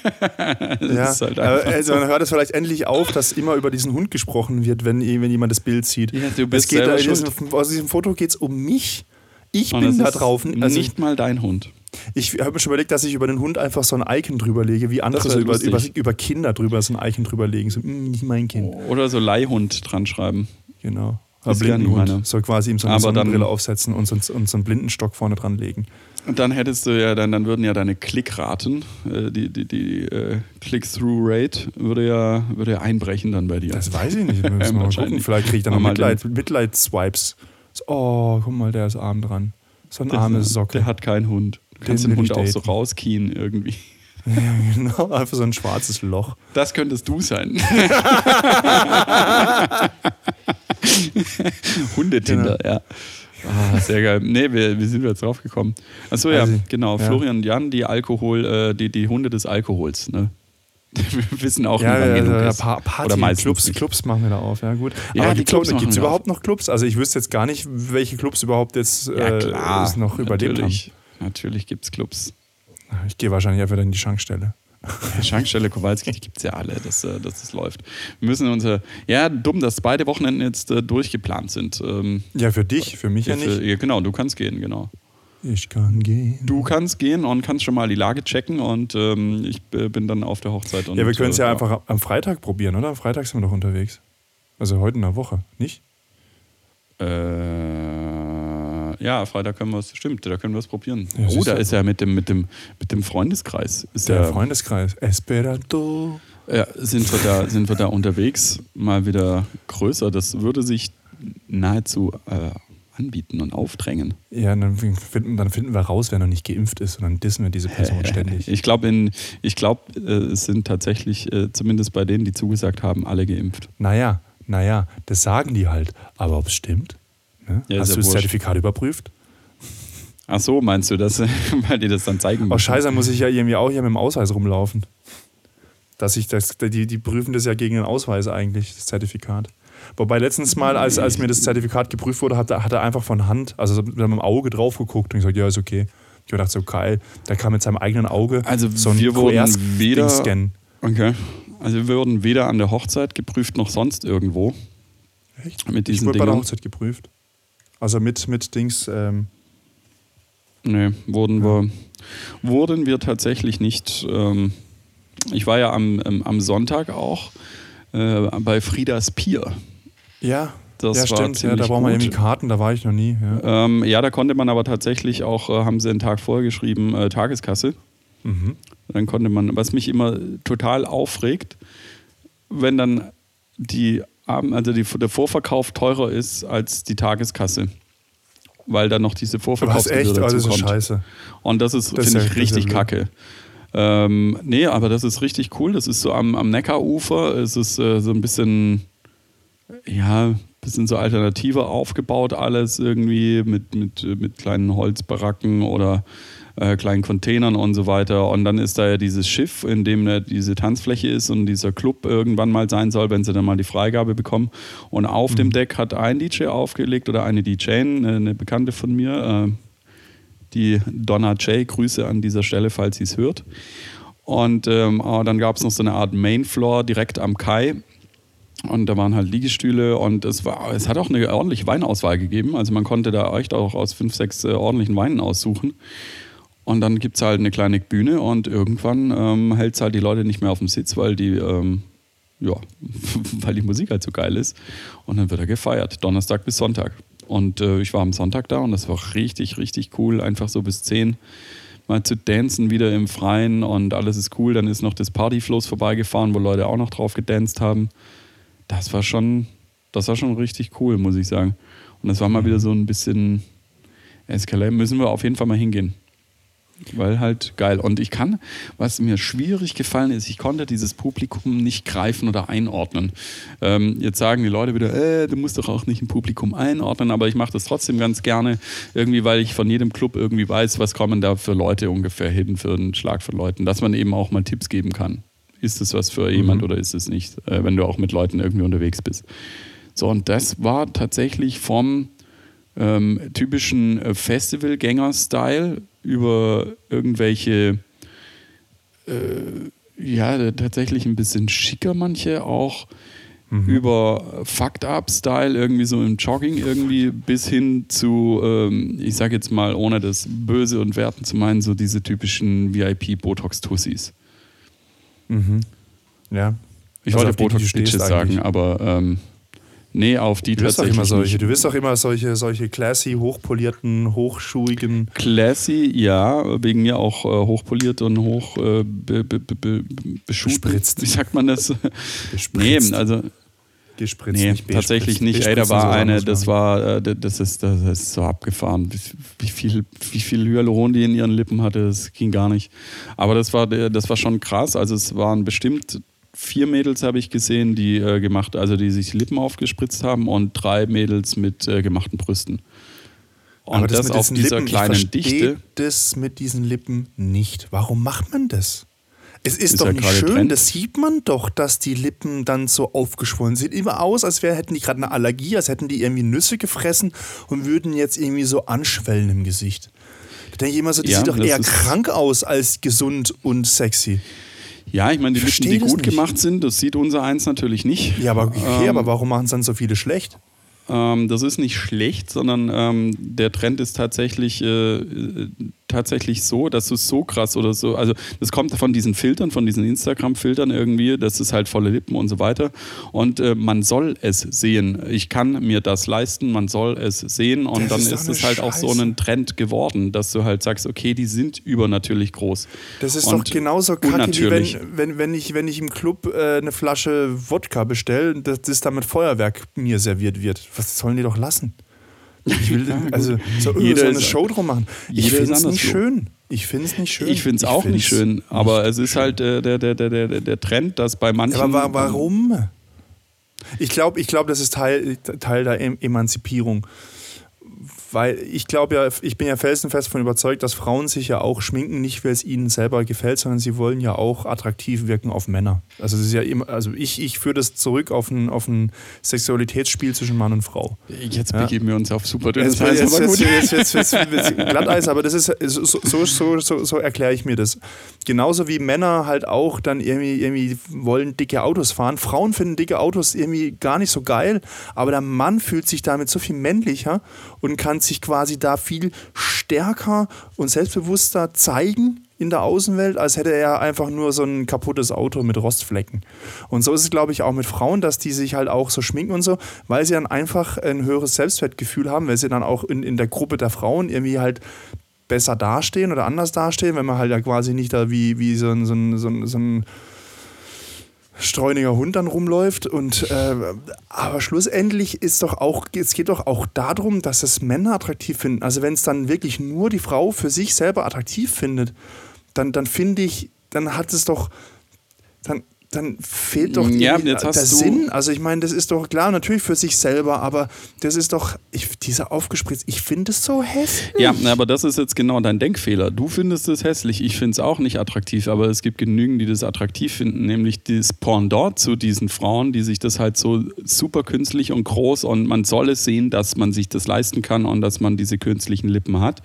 [LAUGHS] das ja, halt also man hört es vielleicht endlich auf, dass immer über diesen Hund gesprochen wird, wenn, wenn jemand das Bild sieht. Ja, du bist es geht, diesem, aus diesem Foto geht es um mich. Ich und bin da drauf. Also nicht mal dein Hund. Ich habe mir schon überlegt, dass ich über den Hund einfach so ein Icon drüber lege, wie andere über, über, über, Kinder drüber so ein Icon drüber legen. So, mm, nicht mein Kind. Oder so Leihhund dran schreiben. Genau. Ist Blindenhund. Soll quasi ihm so eine Sonnenbrille aufsetzen und so, und so einen Blindenstock vorne dran legen. Und dann hättest du ja, dann, dann würden ja deine Klickraten, äh, die, die, die äh, Click-Through-Rate würde ja, würde ja einbrechen dann bei dir. Das weiß ich nicht. [LAUGHS] Müssen wir mal gucken. Vielleicht kriege ich dann noch Mitleid, Mitleid-Swipes. So, oh, guck mal, der ist arm dran. So ein armes Socke. Der hat keinen Hund. Du kannst den, den Hund auch so rauskien irgendwie. [LAUGHS] Ja, genau, einfach so ein schwarzes Loch. Das könntest du sein. [LAUGHS] [LAUGHS] Hundetinder, genau. ja. Ah, sehr geil. Nee, wie, wie sind wir jetzt drauf gekommen? Achso, ja, also, genau. Ja. Florian und Jan, die Alkohol, äh, die, die Hunde des Alkohols, ne? [LAUGHS] Wir wissen auch ja, nicht, wann ja, ja, pa Party, Oder Clubs, Clubs machen wir da auf, ja gut. Ja, Aber die Clubs, gibt es überhaupt noch Clubs? Also ich wüsste jetzt gar nicht, welche Clubs überhaupt jetzt äh, klar, noch überlebt natürlich, haben. Natürlich gibt es Clubs. Ich gehe wahrscheinlich einfach in die Schankstelle. Ja, Schankstelle Kowalski, die gibt es ja alle, dass, äh, dass das läuft. Wir müssen unser. Ja, dumm, dass beide Wochenenden jetzt äh, durchgeplant sind. Ähm, ja, für dich, für mich ja, für, nicht. Ja, genau, du kannst gehen, genau. Ich kann gehen. Du kannst gehen und kannst schon mal die Lage checken und ähm, ich b- bin dann auf der Hochzeit. Ja, wir können es äh, ja einfach am Freitag probieren, oder? Am Freitag sind wir doch unterwegs. Also heute in der Woche, nicht? Äh, ja, Freitag können wir es, stimmt, da können wir es probieren. Ja, oh, da ist ja mit dem, mit dem, mit dem Freundeskreis. Ist Der ja, Freundeskreis. Esperanto. ja, sind, wir da, sind wir da unterwegs, mal wieder größer. Das würde sich nahezu äh, anbieten und aufdrängen. Ja, dann finden, dann finden wir raus, wer noch nicht geimpft ist und dann dissen wir diese Person ständig. Ich glaube, glaub, äh, es sind tatsächlich, äh, zumindest bei denen, die zugesagt haben, alle geimpft. Naja, naja, das sagen die halt. Aber ob es stimmt? Ne? Ja, Hast du das wurscht. Zertifikat überprüft? Ach so, meinst du das, [LAUGHS] weil die das dann zeigen Oh, müssen? scheiße, dann muss ich ja irgendwie auch hier mit dem Ausweis rumlaufen. Dass ich das, die, die prüfen das ja gegen den Ausweis eigentlich, das Zertifikat. Wobei letztens mal, als, als mir das Zertifikat geprüft wurde, hat, er- hat er einfach von Hand, also so mit dem Auge drauf geguckt und gesagt, ja, ist okay. Ich dachte so, geil. Der kann mit seinem eigenen Auge Also so ein wir wurden weder- scannen. Okay. Also wir wurden weder an der Hochzeit geprüft noch sonst irgendwo. Echt? Mit Ich diesen wurde bei der Dingern. Hochzeit geprüft. Also mit, mit Dings, ähm, Nee, wurden wir, wurden wir tatsächlich nicht. Ähm, ich war ja am, ähm, am Sonntag auch äh, bei Friedas Pier. ja, Das ja stimmt. Ja, da braucht man gut. irgendwie Karten, da war ich noch nie. Ja. Ähm, ja, da konnte man aber tatsächlich auch, äh, haben sie einen Tag vorher geschrieben, äh, Tageskasse. Mhm. Dann konnte man, was mich immer total aufregt, wenn dann die, also die, der Vorverkauf teurer ist als die Tageskasse. Weil dann noch diese Vorverkaufsgebühr dazu ist kommt. scheiße. Und das ist, finde ja- ich, ja richtig blöd. kacke. Ähm, nee, aber das ist richtig cool. Das ist so am, am Neckarufer. Es ist äh, so ein bisschen, ja, bisschen so alternativer aufgebaut alles irgendwie mit, mit, äh, mit kleinen Holzbaracken oder äh, kleinen Containern und so weiter. Und dann ist da ja dieses Schiff, in dem äh, diese Tanzfläche ist und dieser Club irgendwann mal sein soll, wenn sie dann mal die Freigabe bekommen. Und auf dem Deck hat ein DJ aufgelegt oder eine DJ, eine Bekannte von mir, äh, die Donna J. Grüße an dieser Stelle, falls sie es hört. Und ähm, aber dann gab es noch so eine Art Mainfloor direkt am Kai. Und da waren halt Liegestühle und es, war, es hat auch eine ordentliche Weinauswahl gegeben. Also man konnte da echt auch aus fünf, sechs äh, ordentlichen Weinen aussuchen. Und dann gibt es halt eine kleine Bühne und irgendwann ähm, hält es halt die Leute nicht mehr auf dem Sitz, weil die, ähm, ja, [LAUGHS] weil die Musik halt so geil ist. Und dann wird er gefeiert, Donnerstag bis Sonntag. Und äh, ich war am Sonntag da und das war richtig, richtig cool, einfach so bis 10 mal zu dancen wieder im Freien und alles ist cool. Dann ist noch das Partyfloß vorbeigefahren, wo Leute auch noch drauf gedanced haben. Das war schon, das war schon richtig cool, muss ich sagen. Und das war mal wieder so ein bisschen Escalade. Müssen wir auf jeden Fall mal hingehen. Weil halt geil. Und ich kann, was mir schwierig gefallen ist, ich konnte dieses Publikum nicht greifen oder einordnen. Ähm, jetzt sagen die Leute wieder, äh, du musst doch auch nicht ein Publikum einordnen, aber ich mache das trotzdem ganz gerne, irgendwie, weil ich von jedem Club irgendwie weiß, was kommen da für Leute ungefähr hin, für einen Schlag von Leuten, dass man eben auch mal Tipps geben kann. Ist es was für jemand oder ist es nicht, äh, wenn du auch mit Leuten irgendwie unterwegs bist. So, und das war tatsächlich vom ähm, typischen äh, Festivalgänger-Style über irgendwelche, äh, ja, tatsächlich ein bisschen schicker manche auch, über Fucked Up-Style, irgendwie so im Jogging irgendwie, bis hin zu, ähm, ich sag jetzt mal, ohne das Böse und Werten zu meinen, so diese typischen VIP-Botox-Tussis. Mhm. Ja. Ich Also wollte Botox-Bitches sagen, aber ähm, nee, auf die Du tatsächlich immer solche. Du bist doch immer solche, solche classy, hochpolierten, hochschuhigen. Classy, ja, wegen mir auch äh, hochpoliert und hoch äh, be, be, be, be, beschut. Bespritzt. Wie sagt man das? nee, Gespritzt. also Gespritzt, nee, nicht tatsächlich nicht. Ey, da war eine, das war, äh, das ist, das ist so abgefahren. Wie, viel, wie viel Hyaluron die in ihren Lippen hatte, das ging gar nicht. Aber das war, das war schon krass. Also es waren bestimmt vier Mädels habe ich gesehen, die äh, gemacht, also die sich Lippen aufgespritzt haben und drei Mädels mit äh, gemachten Brüsten. Und Aber das, mit auf diesen dieser Lippen, kleinen ich Dichte. das mit diesen Lippen nicht. Warum macht man das? Es ist, Ist doch ja nicht schön, Trend. das sieht man doch, dass die Lippen dann so aufgeschwollen sind. Sieht immer aus, als wär, hätten die gerade eine Allergie, als hätten die irgendwie Nüsse gefressen und würden jetzt irgendwie so anschwellen im Gesicht. Da denke ich immer so, die Ja, sieht doch das eher krank aus als gesund und sexy. Ja, ich meine, die Versteh die gut nicht. gemacht sind, das sieht unser eins natürlich nicht. Ja, aber okay, Ähm, aber warum machen es dann so viele schlecht? Ähm, das ist nicht schlecht, sondern ähm, der Trend ist tatsächlich, äh, tatsächlich so, dass du es so krass oder so, also das kommt von diesen Filtern, von diesen Instagram-Filtern irgendwie, das ist halt volle Lippen und so weiter. Und äh, man soll es sehen. Ich kann mir das leisten, man soll es sehen. Und das dann ist es halt Scheiße. auch so ein Trend geworden, dass du halt sagst, okay, die sind übernatürlich groß. Das ist doch genauso kacke, wie wenn, wenn, wenn, ich, wenn ich im Club äh, eine Flasche Wodka bestelle, dass das dann mit Feuerwerk mir serviert wird. Was sollen die doch lassen? Ich will also so, so eine Show drum machen. Ich finde es nicht schön. Ich finde es nicht schön. Ich finde es auch nicht schön, aber es ist schön. halt äh, der, der, der, der, der Trend, dass bei manchen. Aber warum? Ich glaube, ich glaub, das ist Teil, Teil der Emanzipierung weil ich glaube ja, ich bin ja felsenfest davon überzeugt, dass Frauen sich ja auch schminken, nicht weil es ihnen selber gefällt, sondern sie wollen ja auch attraktiv wirken auf Männer. Also es ist ja immer, also ich, ich führe das zurück auf ein, auf ein Sexualitätsspiel zwischen Mann und Frau. Jetzt ja? begeben wir uns auf super dünnes Eis, jetzt, aber gut. Jetzt, jetzt, jetzt, jetzt, Glatteis, aber das ist so, so, so, so, so erkläre ich mir das. Genauso wie Männer halt auch dann irgendwie, irgendwie wollen dicke Autos fahren. Frauen finden dicke Autos irgendwie gar nicht so geil, aber der Mann fühlt sich damit so viel männlicher und kann sich quasi da viel stärker und selbstbewusster zeigen in der Außenwelt, als hätte er einfach nur so ein kaputtes Auto mit Rostflecken. Und so ist es, glaube ich, auch mit Frauen, dass die sich halt auch so schminken und so, weil sie dann einfach ein höheres Selbstwertgefühl haben, weil sie dann auch in, in der Gruppe der Frauen irgendwie halt besser dastehen oder anders dastehen, wenn man halt ja quasi nicht da wie, wie so ein, so ein, so ein, so ein streuniger Hund dann rumläuft. Und äh, aber schlussendlich ist doch auch, es geht doch auch darum, dass es Männer attraktiv finden. Also wenn es dann wirklich nur die Frau für sich selber attraktiv findet, dann, dann finde ich, dann hat es doch, dann, dann fehlt doch die, ja, der Sinn. Also ich meine, das ist doch klar, natürlich für sich selber, aber das ist doch, ich, dieser aufgespritzt, ich finde es so hässlich. Ja, aber das ist jetzt genau dein Denkfehler. Du findest es hässlich, ich finde es auch nicht attraktiv, aber es gibt genügend, die das attraktiv finden, nämlich das Pendant zu diesen Frauen, die sich das halt so super künstlich und groß und man soll es sehen, dass man sich das leisten kann und dass man diese künstlichen Lippen hat.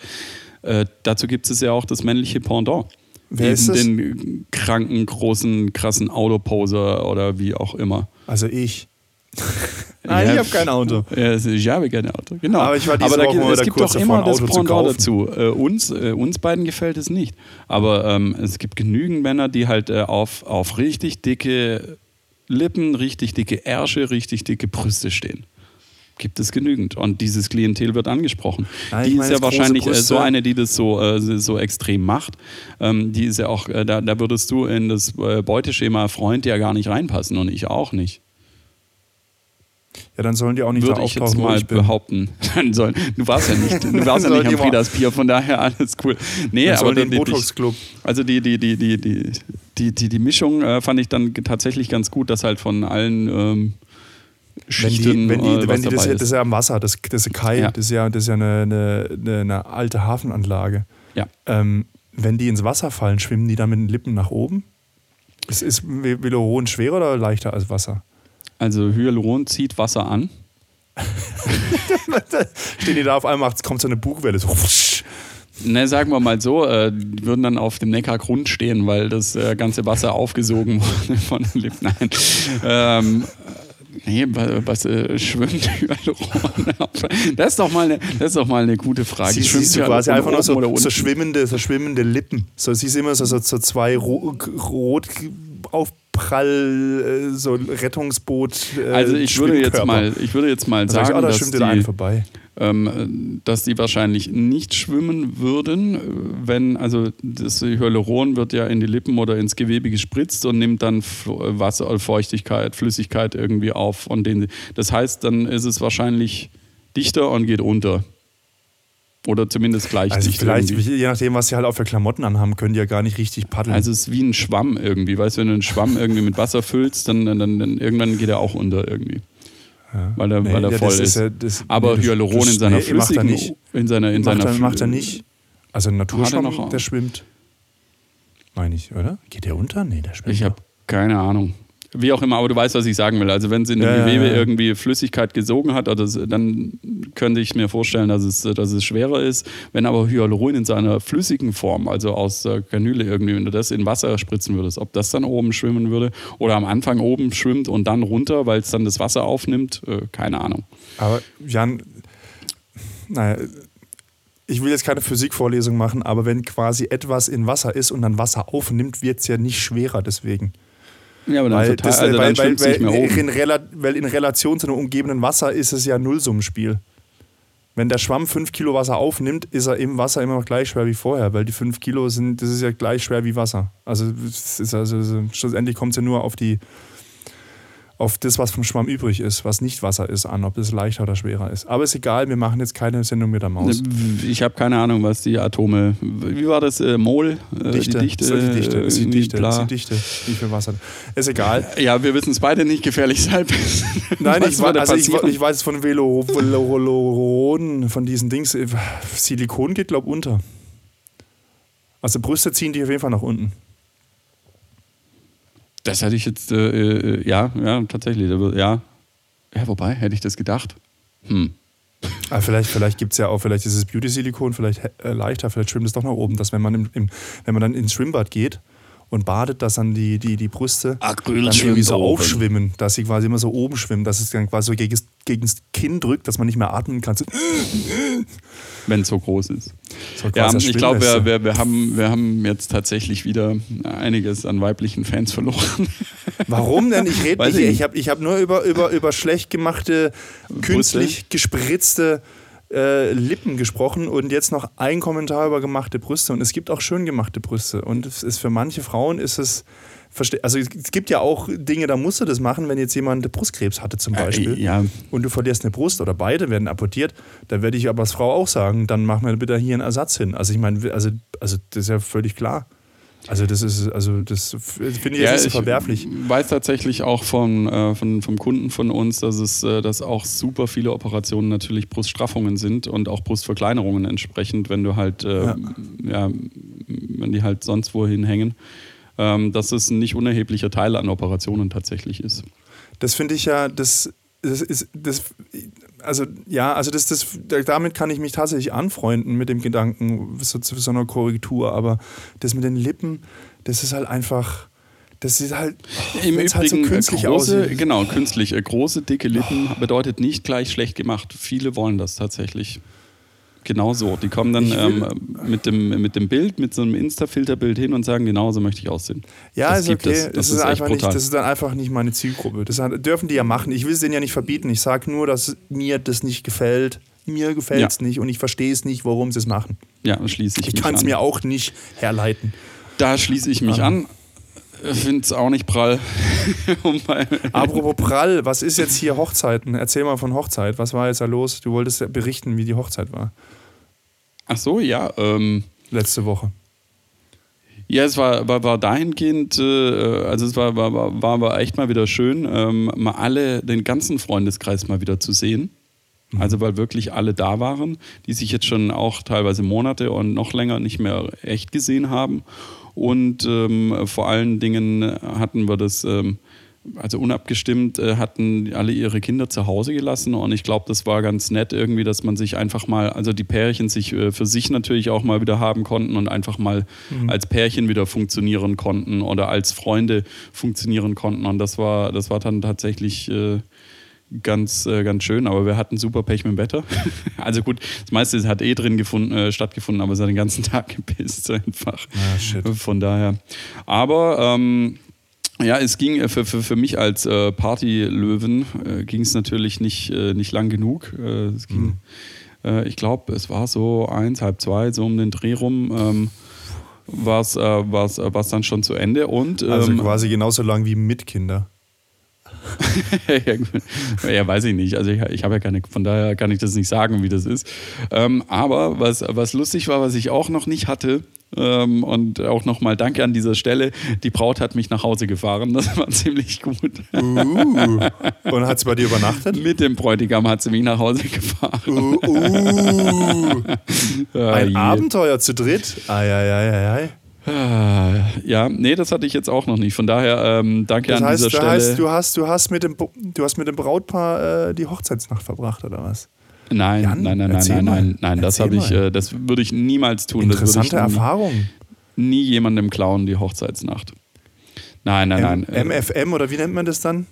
Äh, dazu gibt es ja auch das männliche Pendant. Wer ist das? den kranken, großen, krassen Autoposer oder wie auch immer. Also ich. [LAUGHS] Nein, ja, ich habe kein Auto. Ja, ich habe kein Auto, genau. Aber, ich war Aber da, es gibt doch immer das Pendant dazu. Äh, uns, äh, uns beiden gefällt es nicht. Aber ähm, es gibt genügend Männer, die halt äh, auf, auf richtig dicke Lippen, richtig dicke Ärsche, richtig dicke Brüste stehen gibt es genügend. Und dieses Klientel wird angesprochen. Ja, die ist ja wahrscheinlich äh, so eine, die das so, äh, so extrem macht. Ähm, die ist ja auch, äh, da, da würdest du in das äh, Beuteschema Freund ja gar nicht reinpassen und ich auch nicht. Ja, dann sollen die auch nicht Würde da ich jetzt mal ich behaupten. [LAUGHS] Dann sollen, du warst ja nicht, du [LAUGHS] warst ja nicht am Frieders Pier, von daher alles cool. Nee, dann aber den Botox Club. Also die, die, die, die, die, die, die, die Mischung äh, fand ich dann tatsächlich ganz gut, dass halt von allen ähm, Schichten, wenn die, wenn die, wenn die das, ist. das ist ja am Wasser, das, das ist Kai, ja. das ist ja, das ist ja eine, eine, eine alte Hafenanlage. Ja. Ähm, wenn die ins Wasser fallen, schwimmen die dann mit den Lippen nach oben? Ist, ist Hyaluron schwerer oder leichter als Wasser? Also Hyaluron zieht Wasser an. [LAUGHS] Stehen die da auf einmal, kommt so eine Bugwelle, so Ne, sagen wir mal so, äh, würden dann auf dem Neckargrund stehen, weil das äh, ganze Wasser aufgesogen [LAUGHS] wurde von den Lippen. Nein. Ähm, Nee, was äh, schwimmt Hyaluron? [LAUGHS] das ist doch mal eine, das ist doch mal eine gute Frage. Sie, schwimmt siehst du quasi einfach nur so, so, schwimmende, so schwimmende Lippen. So siehst du immer so, so, so zwei ro rot aufprall äh, so Rettungsboot. Äh, also ich würde jetzt mal, ich würde jetzt mal sagen, ich, oh, da dass die, vorbei dass die wahrscheinlich nicht schwimmen würden, wenn, also das Hyaluron wird ja in die Lippen oder ins Gewebe gespritzt und nimmt dann Wasser, Feuchtigkeit, Flüssigkeit irgendwie auf. Und den, das heißt, dann ist es wahrscheinlich dichter und geht unter. Oder zumindest gleich also vielleicht, irgendwie. je nachdem, was sie halt auch für Klamotten anhaben, können die ja gar nicht richtig paddeln. Also es ist wie ein Schwamm irgendwie. Weißt du, wenn du einen Schwamm irgendwie mit Wasser füllst, dann, dann, dann irgendwann geht er auch unter irgendwie. Ja. Weil er, nee, weil er ja, voll ist. ist ja, das, Aber nee, Hyaluron das, in seiner nee, flüssigen, nicht. in seiner, in macht seiner er, macht er nicht. Also ein Naturschwamm, der schwimmt. Meine ich, oder? Geht der unter? Nee, der schwimmt. Ich habe keine Ahnung. Wie auch immer, aber du weißt, was ich sagen will. Also wenn es in dem Ja, Gewebe ja. irgendwie Flüssigkeit gesogen hat, oder s- dann könnte ich mir vorstellen, dass es, dass es schwerer ist. Wenn aber Hyaluron in seiner flüssigen Form, also aus Kanüle irgendwie, wenn du das in Wasser spritzen würdest, ob das dann oben schwimmen würde oder am Anfang oben schwimmt und dann runter, weil es dann das Wasser aufnimmt, äh, keine Ahnung. Aber Jan, naja, ich will jetzt keine Physikvorlesung machen, aber wenn quasi etwas in Wasser ist und dann Wasser aufnimmt, wird es ja nicht schwerer deswegen. Ja, aber dann, Weil, verteilt, das, also weil, dann weil, weil, in weil in Relation zu dem umgebenden Wasser ist es ja Nullsummenspiel. Wenn der Schwamm 5 Kilo Wasser aufnimmt, ist er im Wasser immer noch gleich schwer wie vorher, weil die 5 Kilo sind, das ist ja gleich schwer wie Wasser. Also, also, also schlussendlich kommt es ja nur auf die auf das, was vom Schwamm übrig ist, was nicht Wasser ist, an, ob es leichter oder schwerer ist. Aber ist egal, wir machen jetzt keine Sendung mit der Maus. Ich habe keine Ahnung, was die Atome. Wie war das? Äh, Mol? Äh, Dichte, Die Dichte. die Dichte, das ist die Dichte, ist die Dichte, wie viel Wasser. Ist egal. Ja, wir wissen es beide nicht, gefährlich halb. Nein, ich, wa- würde also ich, ich weiß von Velo- Veloron, von diesen Dings. äh, Silikon geht, glaube ich, unter. Also Brüste ziehen dich auf jeden Fall nach unten. Das hätte ich jetzt, äh, äh, ja, ja, tatsächlich. Ja. ja, wobei, hätte ich das gedacht. Hm. Aber vielleicht, vielleicht gibt es ja auch, vielleicht ist es Beauty-Silikon, vielleicht äh, leichter, vielleicht schwimmt es doch nach oben, dass wenn man, im, im, wenn man dann ins Schwimmbad geht und badet, dass dann die, die, die Brüste Acryl dann irgendwie so oben. aufschwimmen, dass sie quasi immer so oben schwimmen, dass es dann quasi so gegen, gegen das Kinn drückt, dass man nicht mehr atmen kann. So, Wenn es so groß ist. so Ja, ich glaube, wir, wir, wir, haben, wir haben jetzt tatsächlich wieder einiges an weiblichen Fans verloren. Warum denn? Ich rede nicht. ich Ich habe ich hab nur über, über, über schlecht gemachte, künstlich gespritzte äh, Lippen gesprochen und jetzt noch ein Kommentar über gemachte Brüste. Und es gibt auch schön gemachte Brüste. Und es ist für manche Frauen ist es. Verste- Also es gibt ja auch Dinge, da musst du das machen, wenn jetzt jemand Brustkrebs hatte zum Beispiel. Äh, ja, Und du verlierst eine Brust oder beide werden abortiert, da werde ich aber als Frau auch sagen, dann mach mir bitte hier einen Ersatz hin. Also ich meine, also, also das ist ja völlig klar. Also das ist, also das finde ich jetzt Ja, so ich verwerflich. weiß tatsächlich auch von, äh, von, vom Kunden von uns, dass es äh, dass auch super viele Operationen natürlich Bruststraffungen sind und auch Brustverkleinerungen entsprechend, wenn du halt, äh, Ja. ja. wenn die halt sonst wohin hängen, dass es ein nicht unerheblicher Teil an Operationen tatsächlich ist. Das finde ich ja, das, das ist, das, also ja, also das, das, damit kann ich mich tatsächlich anfreunden mit dem Gedanken so, zu so einer Korrektur, aber das mit den Lippen, das ist halt einfach, das ist halt, oh, Im Übrigen, halt so äh, künstlich große, aussieht. genau, künstlich. Äh, große, dicke Lippen bedeutet nicht gleich schlecht gemacht. Viele wollen das tatsächlich. Genau so. Die kommen dann Ich ähm, mit, dem, mit dem Bild, mit so einem Insta-Filterbild hin und sagen, genau so möchte ich aussehen. Ja, das ist gibt okay. es. Das, Das ist, ist einfach nicht, das ist dann einfach nicht meine Zielgruppe. Das dürfen die ja machen. Ich will es denen ja nicht verbieten. Ich sage nur, dass mir das nicht gefällt. Mir gefällt es Ja. nicht und ich verstehe es nicht, warum sie es machen. Ja, schließe ich, Ich mich kann es an. mir auch nicht herleiten. Da schließe ich mich Ah. an. Finde es auch nicht prall. [LAUGHS] Apropos prall, was ist jetzt hier Hochzeiten? Erzähl mal von Hochzeit. Was war jetzt da los? Du wolltest berichten, wie die Hochzeit war. Ach so, ja. Ähm, Letzte Woche. Ja, es war, war, war dahingehend, äh, also es war, war, war, war aber echt mal wieder schön, ähm, mal alle, den ganzen Freundeskreis mal wieder zu sehen. Also weil wirklich alle da waren, die sich jetzt schon auch teilweise Monate und noch länger nicht mehr echt gesehen haben. Und ähm, vor allen Dingen hatten wir das, ähm, also unabgestimmt, äh, hatten alle ihre Kinder zu Hause gelassen. Und ich glaube, das war ganz nett irgendwie, dass man sich einfach mal, also die Pärchen sich äh, für sich natürlich auch mal wieder haben konnten und einfach mal als Pärchen wieder funktionieren konnten oder als Freunde funktionieren konnten. Und das war, das war dann tatsächlich. Äh, ganz, äh, ganz schön, aber wir hatten super Pech mit dem Wetter. [LAUGHS] also gut, das meiste hat eh drin gefunden, äh, stattgefunden, aber es hat den ganzen [LAUGHS] Tag gepisst einfach. Ah, shit. Von daher. Aber ähm, ja, es ging äh, für, für, für mich als äh, Partylöwen äh, ging es natürlich nicht, äh, nicht lang genug. Äh, es ging, äh, ich glaube, es war so eins, halb zwei, so um den Dreh rum. Ähm, war es äh, war's, war's dann schon zu Ende und Also ähm, quasi genauso lang wie mit Kinder. [LAUGHS] ja, weiß ich nicht. Also ich, ich habe ja keine, von daher kann ich das nicht sagen, wie das ist. Ähm, aber was, was lustig war, was ich auch noch nicht hatte, ähm, und auch nochmal Danke an dieser Stelle, die Braut hat mich nach Hause gefahren. Das war [LAUGHS] ziemlich gut. Uh. Und hat sie bei dir übernachtet? Mit dem Bräutigam hat sie mich nach Hause gefahren. Uh, uh. [LAUGHS] Ein. Abenteuer zu dritt. Ei, ei, ei, ei, ei. Ja, nee, das hatte ich jetzt auch noch nicht. Von daher ähm, danke Das an heißt, dieser das Stelle. heißt du, hast, du, hast mit dem, du hast mit dem Brautpaar äh, die Hochzeitsnacht verbracht, oder was? nein, Jan, nein, nein, nein, nein, nein, nein, das habe ich, äh, das würde ich niemals tun. Das Interessante ich nie, Erfahrung. nie jemandem klauen, die Hochzeitsnacht. Nein, nein, nein. M äh, MFM oder wie nennt man das dann?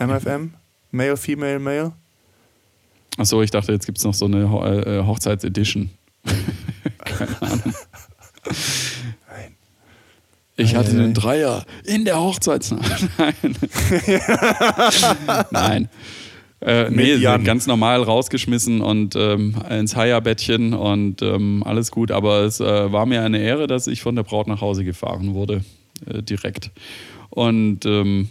MFM? Male, Female, Male? Achso, ich dachte, jetzt gibt es noch so eine Ho äh, Hochzeitsedition. [LAUGHS] Keine Ahnung. [LAUGHS] Ich hatte Ei, ei, ei. einen Dreier in der Hochzeitsnacht. [LAUGHS] Nein. [LAUGHS] Nein. Äh, nee, ganz normal rausgeschmissen und ähm, ins Heierbettchen und ähm, alles gut. Aber es äh, war mir eine Ehre, dass ich von der Braut nach Hause gefahren wurde, äh, direkt. Und ähm,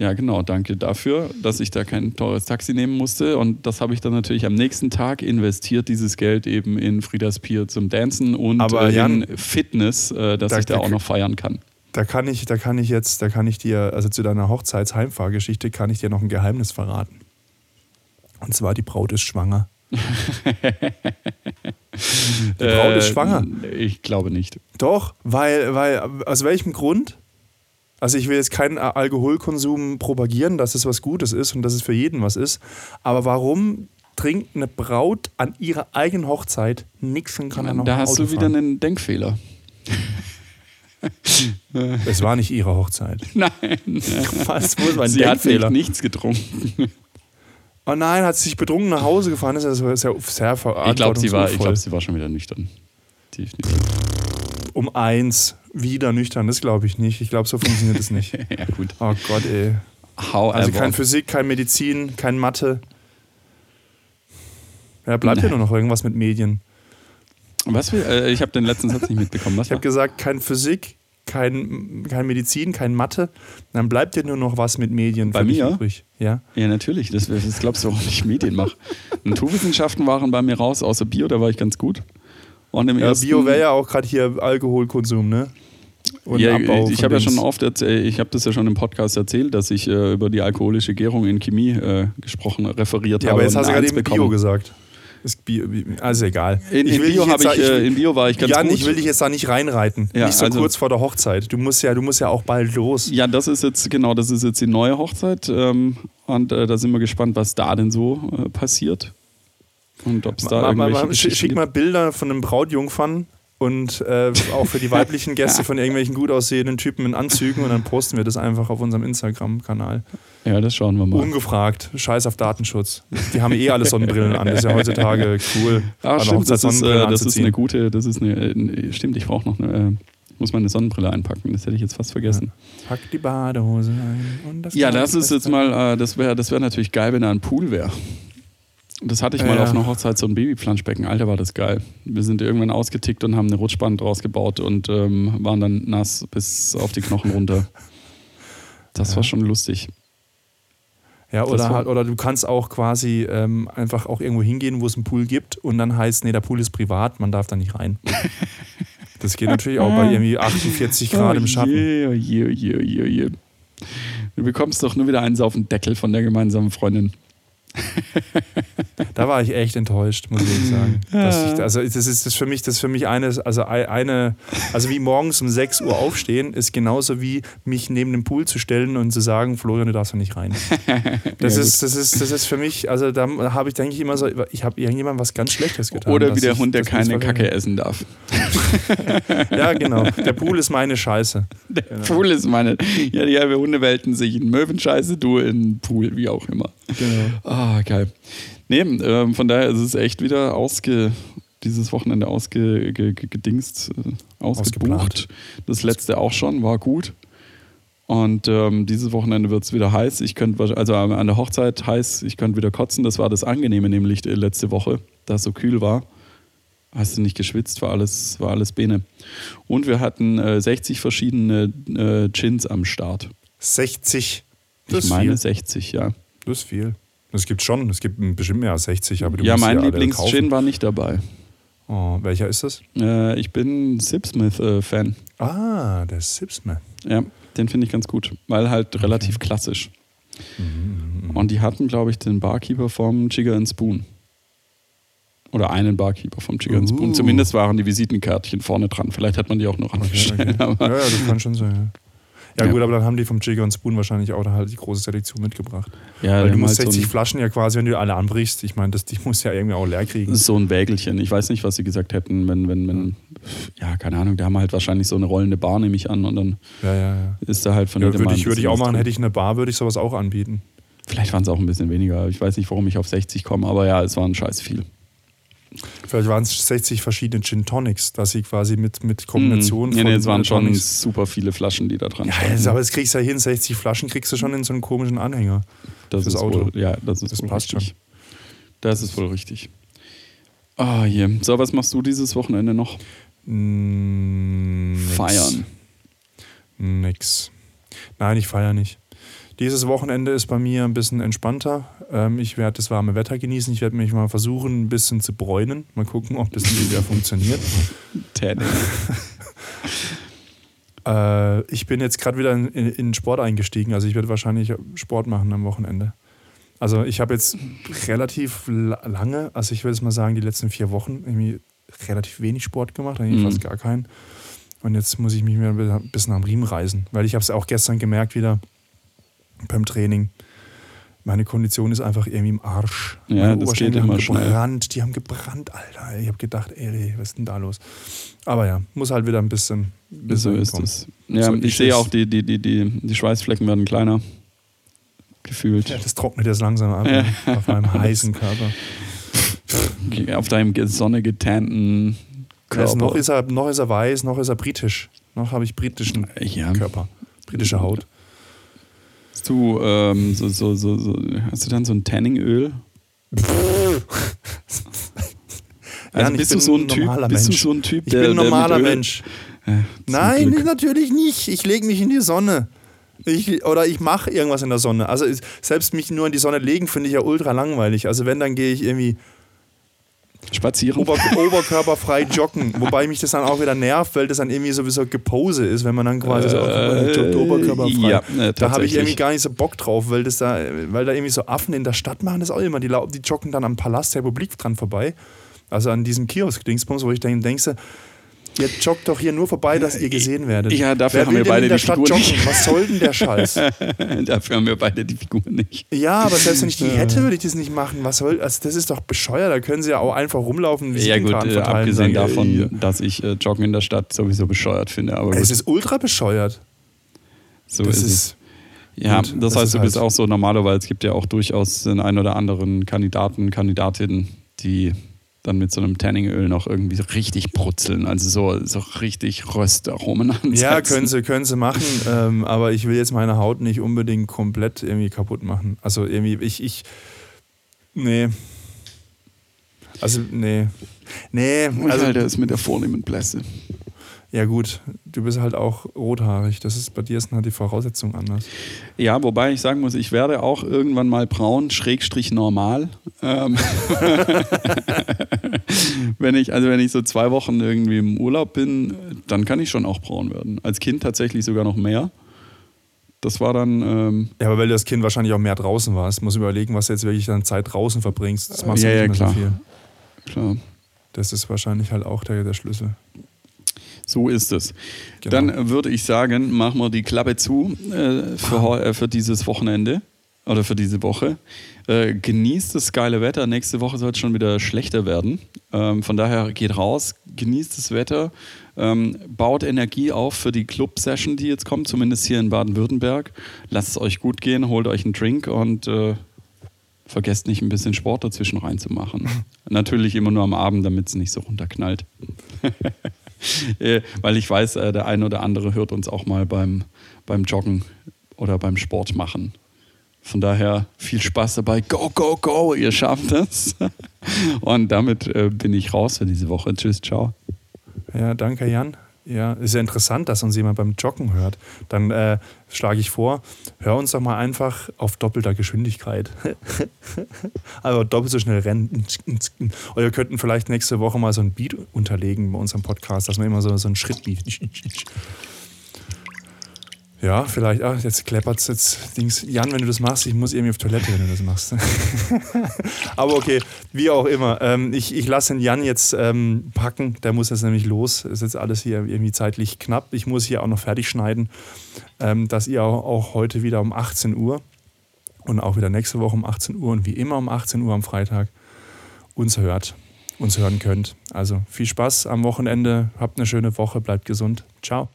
ja, genau, danke dafür, dass ich da kein teures Taxi nehmen musste. Und das habe ich dann natürlich am nächsten Tag investiert, dieses Geld eben in Fridas Pier zum Dancen und Aber Jan, in Fitness, äh, dass da- ich da da- auch noch feiern kann. Da kann ich, da kann ich jetzt, da kann ich dir, also zu deiner Hochzeitsheimfahrgeschichte kann ich dir noch ein Geheimnis verraten. Und zwar, die Braut ist schwanger. [LAUGHS] Die Braut ist schwanger. Äh, Ich glaube nicht. Doch, weil, weil, aus welchem Grund? Also ich will jetzt keinen Alkoholkonsum propagieren, dass es was Gutes ist und dass es für jeden was ist. Aber warum trinkt eine Braut an ihrer eigenen Hochzeit nichts und kann dann noch da hast Auto du wieder fahren? einen Denkfehler. [LAUGHS] Es war nicht ihre Hochzeit. [LAUGHS] Nein. Was? Wo ist mein Sie hat Denkfehler? nicht, nichts getrunken. Oh nein, hat sie sich betrunken nach Hause gefahren? Das ist ja sehr, sehr Ich glaube, sie, war- ich glaub, sie war schon wieder nüchtern. Definitiv. Um eins, wieder nüchtern, das glaube ich nicht. Ich glaube, so funktioniert es nicht. [LAUGHS] ja, gut. Oh Gott, ey. However. Also kein Physik, kein Medizin, kein Mathe. Ja, bleibt ja nur noch irgendwas mit Medien. Was will, äh, ich habe den letzten Satz nicht mitbekommen. Was Ich habe gesagt, kein Physik, kein, kein Medizin, kein Mathe. Dann bleibt ja nur noch was mit Medien. Bei für mir? Übrig. Ja. Ja, natürlich. Das, das glaubst du, warum ich Medien mache. Naturwissenschaften waren bei mir raus, außer Bio, da war ich ganz gut. Und im ja ersten, Bio wäre ja auch gerade hier Alkoholkonsum, ne? Und ja, Abbau ich habe ja schon oft erzählt, ich habe das ja schon im Podcast erzählt, dass ich äh, über die alkoholische Gärung in Chemie äh, gesprochen, referiert Ja, habe. aber jetzt hast du gerade eben Bio gesagt. Ist Bio, also egal. In, Ich in, will Bio jetzt ich, da- äh, in Bio war ich ganz Jan, gut. ich will dich jetzt da nicht reinreiten. Ja, nicht so also- kurz vor der Hochzeit. Du musst ja, du musst ja auch bald los. Ja, das ist jetzt, genau, das ist jetzt die neue Hochzeit. Ähm, und äh, da sind wir gespannt, was da denn so äh, passiert. Und ob es da Ma- ma- irgendwelche ma- schick, Geschichten schick gibt. mal Bilder von einem Brautjungfern und äh, auch für die weiblichen [LAUGHS] Gäste von irgendwelchen gut aussehenden Typen in Anzügen und dann posten wir das einfach auf unserem Instagram-Kanal. Ja, das schauen wir mal. Ungefragt. Scheiß auf Datenschutz. Die haben eh alle Sonnenbrillen an. Das ist ja heutzutage cool. Der stimmt, das ist, äh, das ist eine gute, das ist eine, äh, stimmt, ich brauche noch eine, äh, muss meine Sonnenbrille einpacken, das hätte ich jetzt fast vergessen. Pack die Badehose ein. Und das Ja, das ist jetzt mal, äh, das wäre das wär natürlich geil, wenn da ein Pool wäre. Das hatte ich mal Ja. auf einer Hochzeit, so ein Babyplanschbecken. Alter, war das geil. Wir sind irgendwann ausgetickt und haben eine Rutschbahn draus gebaut und ähm, waren dann nass bis auf die Knochen runter. Das war schon lustig. Ja, oder, halt, oder du kannst auch quasi ähm, einfach auch irgendwo hingehen, wo es einen Pool gibt und dann heißt, nee, der Pool ist privat, man darf da nicht rein. [LAUGHS] Das geht natürlich auch bei irgendwie 48 Grad im Schatten. Je, oh je, oh je, oh je, oh je. Du bekommst doch nur wieder eins auf den Deckel von der gemeinsamen Freundin. Da war ich echt enttäuscht, muss ich sagen. Dass ich, also das ist das für mich, das ist für mich eine, also ei- eine, also wie morgens um 6 Uhr aufstehen, ist genauso wie mich neben dem Pool zu stellen und zu sagen, Florian, du darfst da nicht rein. [LAUGHS] Das Ja, ist, das ist, das ist für mich, also da habe ich, denke ich immer so, ich habe irgendjemandem was ganz Schlechtes getan. Oder wie der ich- Hund, der keine. Kacke essen darf. [LAUGHS] Ja, genau. Der Pool ist meine Scheiße. Der Pool ist meine. Ja, die halbe Hundewelten sich in Möwenscheiße, du in Pool, wie auch immer. Genau. Ah, geil. Nee, ähm, von daher ist es echt wieder ausge, dieses Wochenende ausge, ge, ge, gedingst, äh, ausgebucht. Das letzte auch schon, war gut. Und ähm, dieses Wochenende wird es wieder heiß. Ich könnte, also an der Hochzeit heiß, ich könnte wieder kotzen. Das war das Angenehme, nämlich äh, letzte Woche, da es so kühl war. Hast du nicht geschwitzt, war alles, war alles Bene. Und wir hatten äh, 60 verschiedene äh, Gins am Start. 60. Das ich meine viel. 60, ja. Das ist viel. Es gibt schon, es gibt bestimmt mehr als 60, aber du ja, musst mein Lieblings-Gin war nicht dabei. Oh, welcher ist das? Äh, ich bin Sipsmith-Fan. Ah, der Sipsman. ja, den finde ich ganz gut, weil halt relativ klassisch. Mhm, Und die hatten, glaube ich, den Barkeeper vom Jigger and Spoon. Oder einen Barkeeper vom Jigger uh. Spoon. Zumindest waren die Visitenkärtchen vorne dran. Vielleicht hat man die auch noch angestellt. Okay, okay. ja, ja, das kann schon sein. Ja. Ja, ja, gut, aber dann haben die vom Jigger und Spoon wahrscheinlich auch halt die große Selektion mitgebracht. Ja, Weil du musst 60 so Flaschen ja quasi, wenn du alle anbrichst, ich meine, die muss ja irgendwie auch leer kriegen. Das ist so ein Wägelchen. Ich weiß nicht, was sie gesagt hätten, wenn, wenn, wenn, ja, keine Ahnung, die haben halt wahrscheinlich so eine rollende Bar, nehme ich an, und dann ja, ja, ja. ist da halt von ja, der Würde ich, würd ich auch machen, hätte ich eine Bar, würde ich sowas auch anbieten. Vielleicht waren es auch ein bisschen weniger. Ich weiß nicht, warum ich auf 60 komme, aber ja, es waren scheiß viel. Vielleicht waren es 60 verschiedene Gin Tonics, dass sie quasi mit, mit Kombinationen mm, nee, nee, es waren schon super viele Flaschen, die da dran ja, standen. aber das kriegst du ja hin, 60 Flaschen kriegst du schon in so einen komischen Anhänger. Das ist Auto. Wohl, ja, das ist das passt richtig. schon. Das ist wohl richtig. Ah, hier. So, was machst du dieses Wochenende noch? Mm, Feiern. Nix. Nein, ich feiere nicht. Dieses Wochenende ist bei mir ein bisschen entspannter. Ähm, ich werde das warme Wetter genießen. Ich werde mich mal versuchen, ein bisschen zu bräunen. Mal gucken, ob das wieder funktioniert. [LAUGHS] Tanning. [LAUGHS] äh, ich bin jetzt gerade wieder in, in, Sport eingestiegen. Also ich werde wahrscheinlich Sport machen am Wochenende. Also ich habe jetzt relativ lange, also ich würde es mal sagen, die letzten vier Wochen irgendwie relativ wenig Sport gemacht, eigentlich mhm. fast gar keinen. Und jetzt muss ich mich wieder ein bisschen am Riemen reißen, weil ich habe es auch gestern gemerkt wieder beim Training. Meine Kondition ist einfach irgendwie im Arsch. Ja, Meine das geht immer haben gebrannt, schnell. die haben gebrannt, Alter. Ich habe gedacht, ey, was ist denn da los? Aber ja, muss halt wieder ein bisschen. bisschen so ist kommen. es. Ja, so, ich sehe auch, die, die, die, die, die Schweißflecken werden kleiner. Gefühlt. Ja, das trocknet jetzt langsam ab ja. auf meinem heißen Körper. auf deinem Sonne getannten Körper. Also noch, ist er, noch ist er weiß, noch ist er britisch. Noch habe ich britischen ja. Körper, britische Haut. Hast du, ähm, so, so, so, so, hast du dann so ein Tanningöl? [LAUGHS] also bist du so ein Typ? Bist du so ein Typ, ich bin ein normaler Mensch. Ja, Nein, Glück. natürlich nicht. Ich lege mich in die Sonne. Ich, oder ich mache irgendwas in der Sonne. Also selbst mich nur in die Sonne legen, finde ich ja ultra langweilig. Also wenn, dann gehe ich irgendwie Spazieren. Ober [LAUGHS] oberkörperfrei joggen. Wobei mich das dann auch wieder nervt, weil das dann irgendwie sowieso Gepose ist, wenn man dann quasi so äh, joggt oberkörperfrei. Ja, äh, da habe ich irgendwie gar nicht so Bock drauf, weil, das da, weil da irgendwie so Affen in der Stadt machen das auch immer. Die, die joggen dann am Palast der Republik dran vorbei. Also an diesem Kiosk-Dingsbums, wo ich dann denke, Ihr joggt doch hier nur vorbei, dass ihr gesehen werdet. Ja, dafür Wer haben wir beide die Figur nicht. Was soll denn der Scheiß? [LAUGHS] dafür haben wir beide die Figur nicht. Ja, aber selbst wenn ich die hätte, würde ich das nicht machen. Was soll, also das ist doch bescheuert. Da können sie ja auch einfach rumlaufen. Ja gut, äh, abgesehen sagen, davon, ey, dass ich äh, Joggen in der Stadt sowieso bescheuert finde. Aber es ist ultra bescheuert. So das ist es. Ja, gut, das, das heißt, du bist halt auch so normaler, weil es gibt ja auch durchaus den einen oder anderen Kandidaten, Kandidatinnen, die dann mit so einem Tanningöl noch irgendwie so richtig brutzeln, also so, so richtig Röstaromen ansetzen. Ja, können sie, können sie machen, [LAUGHS] ähm, aber ich will jetzt meine Haut nicht unbedingt komplett irgendwie kaputt machen. Also irgendwie, ich, ich, nee. Also, nee. Nee. Also, der ist mit der vornehmen Blässe. Ja, gut, du bist halt auch rothaarig. Das ist bei dir sind halt die Voraussetzungen anders. Ja, wobei ich sagen muss, ich werde auch irgendwann mal braun, schrägstrich normal. Ähm [LAUGHS] wenn ich, also wenn ich so zwei Wochen irgendwie im Urlaub bin, dann kann ich schon auch braun werden. Als Kind tatsächlich sogar noch mehr. Das war dann. Ähm ja, aber weil du das Kind wahrscheinlich auch mehr draußen warst, muss überlegen, was du jetzt wirklich dann Zeit draußen verbringst. Das machst du ja, nicht ja, mehr klar. so viel. Klar. Das ist wahrscheinlich halt auch der, der Schlüssel. So ist es. Genau. Dann würde ich sagen, machen wir die Klappe zu äh, für, äh, für dieses Wochenende oder für diese Woche. Äh, genießt das geile Wetter. Nächste Woche soll es schon wieder schlechter werden. Ähm, von daher geht raus, genießt das Wetter, ähm, baut Energie auf für die Club-Session, die jetzt kommt, zumindest hier in Baden-Württemberg. Lasst es euch gut gehen, holt euch einen Drink und äh, vergesst nicht ein bisschen Sport dazwischen reinzumachen. [LAUGHS] Natürlich immer nur am Abend, damit es nicht so runterknallt. [LAUGHS] [LAUGHS] Äh, weil ich weiß, äh, der eine oder andere hört uns auch mal beim, beim Joggen oder beim Sport machen. Von daher viel Spaß dabei. Go, go, go, ihr schafft es. [LAUGHS] Und damit äh, bin ich raus für diese Woche. Tschüss, ciao. Ja, danke, Jan. Ja, ist ja interessant, dass uns jemand beim Joggen hört. Dann äh, schlage ich vor, hör uns doch mal einfach auf doppelter Geschwindigkeit. [LAUGHS] also doppelt so schnell rennen. Oder wir könnten vielleicht nächste Woche mal so ein Beat unterlegen bei unserem Podcast, dass man immer so, so einen Schrittbeat. [LAUGHS] Ja, vielleicht, ach, jetzt kleppert es jetzt Dings. Jan, wenn du das machst, ich muss irgendwie auf Toilette, wenn du das machst. [LAUGHS] Aber okay, wie auch immer. Ähm, ich ich lasse den Jan jetzt ähm, packen, der muss jetzt nämlich los. Ist jetzt alles hier irgendwie zeitlich knapp. Ich muss hier auch noch fertig schneiden, ähm, dass ihr auch, auch heute wieder um 18 Uhr und auch wieder nächste Woche um 18 Uhr und wie immer um 18 Uhr am Freitag uns hört, uns hören könnt. Also viel Spaß am Wochenende, habt eine schöne Woche, bleibt gesund. Ciao.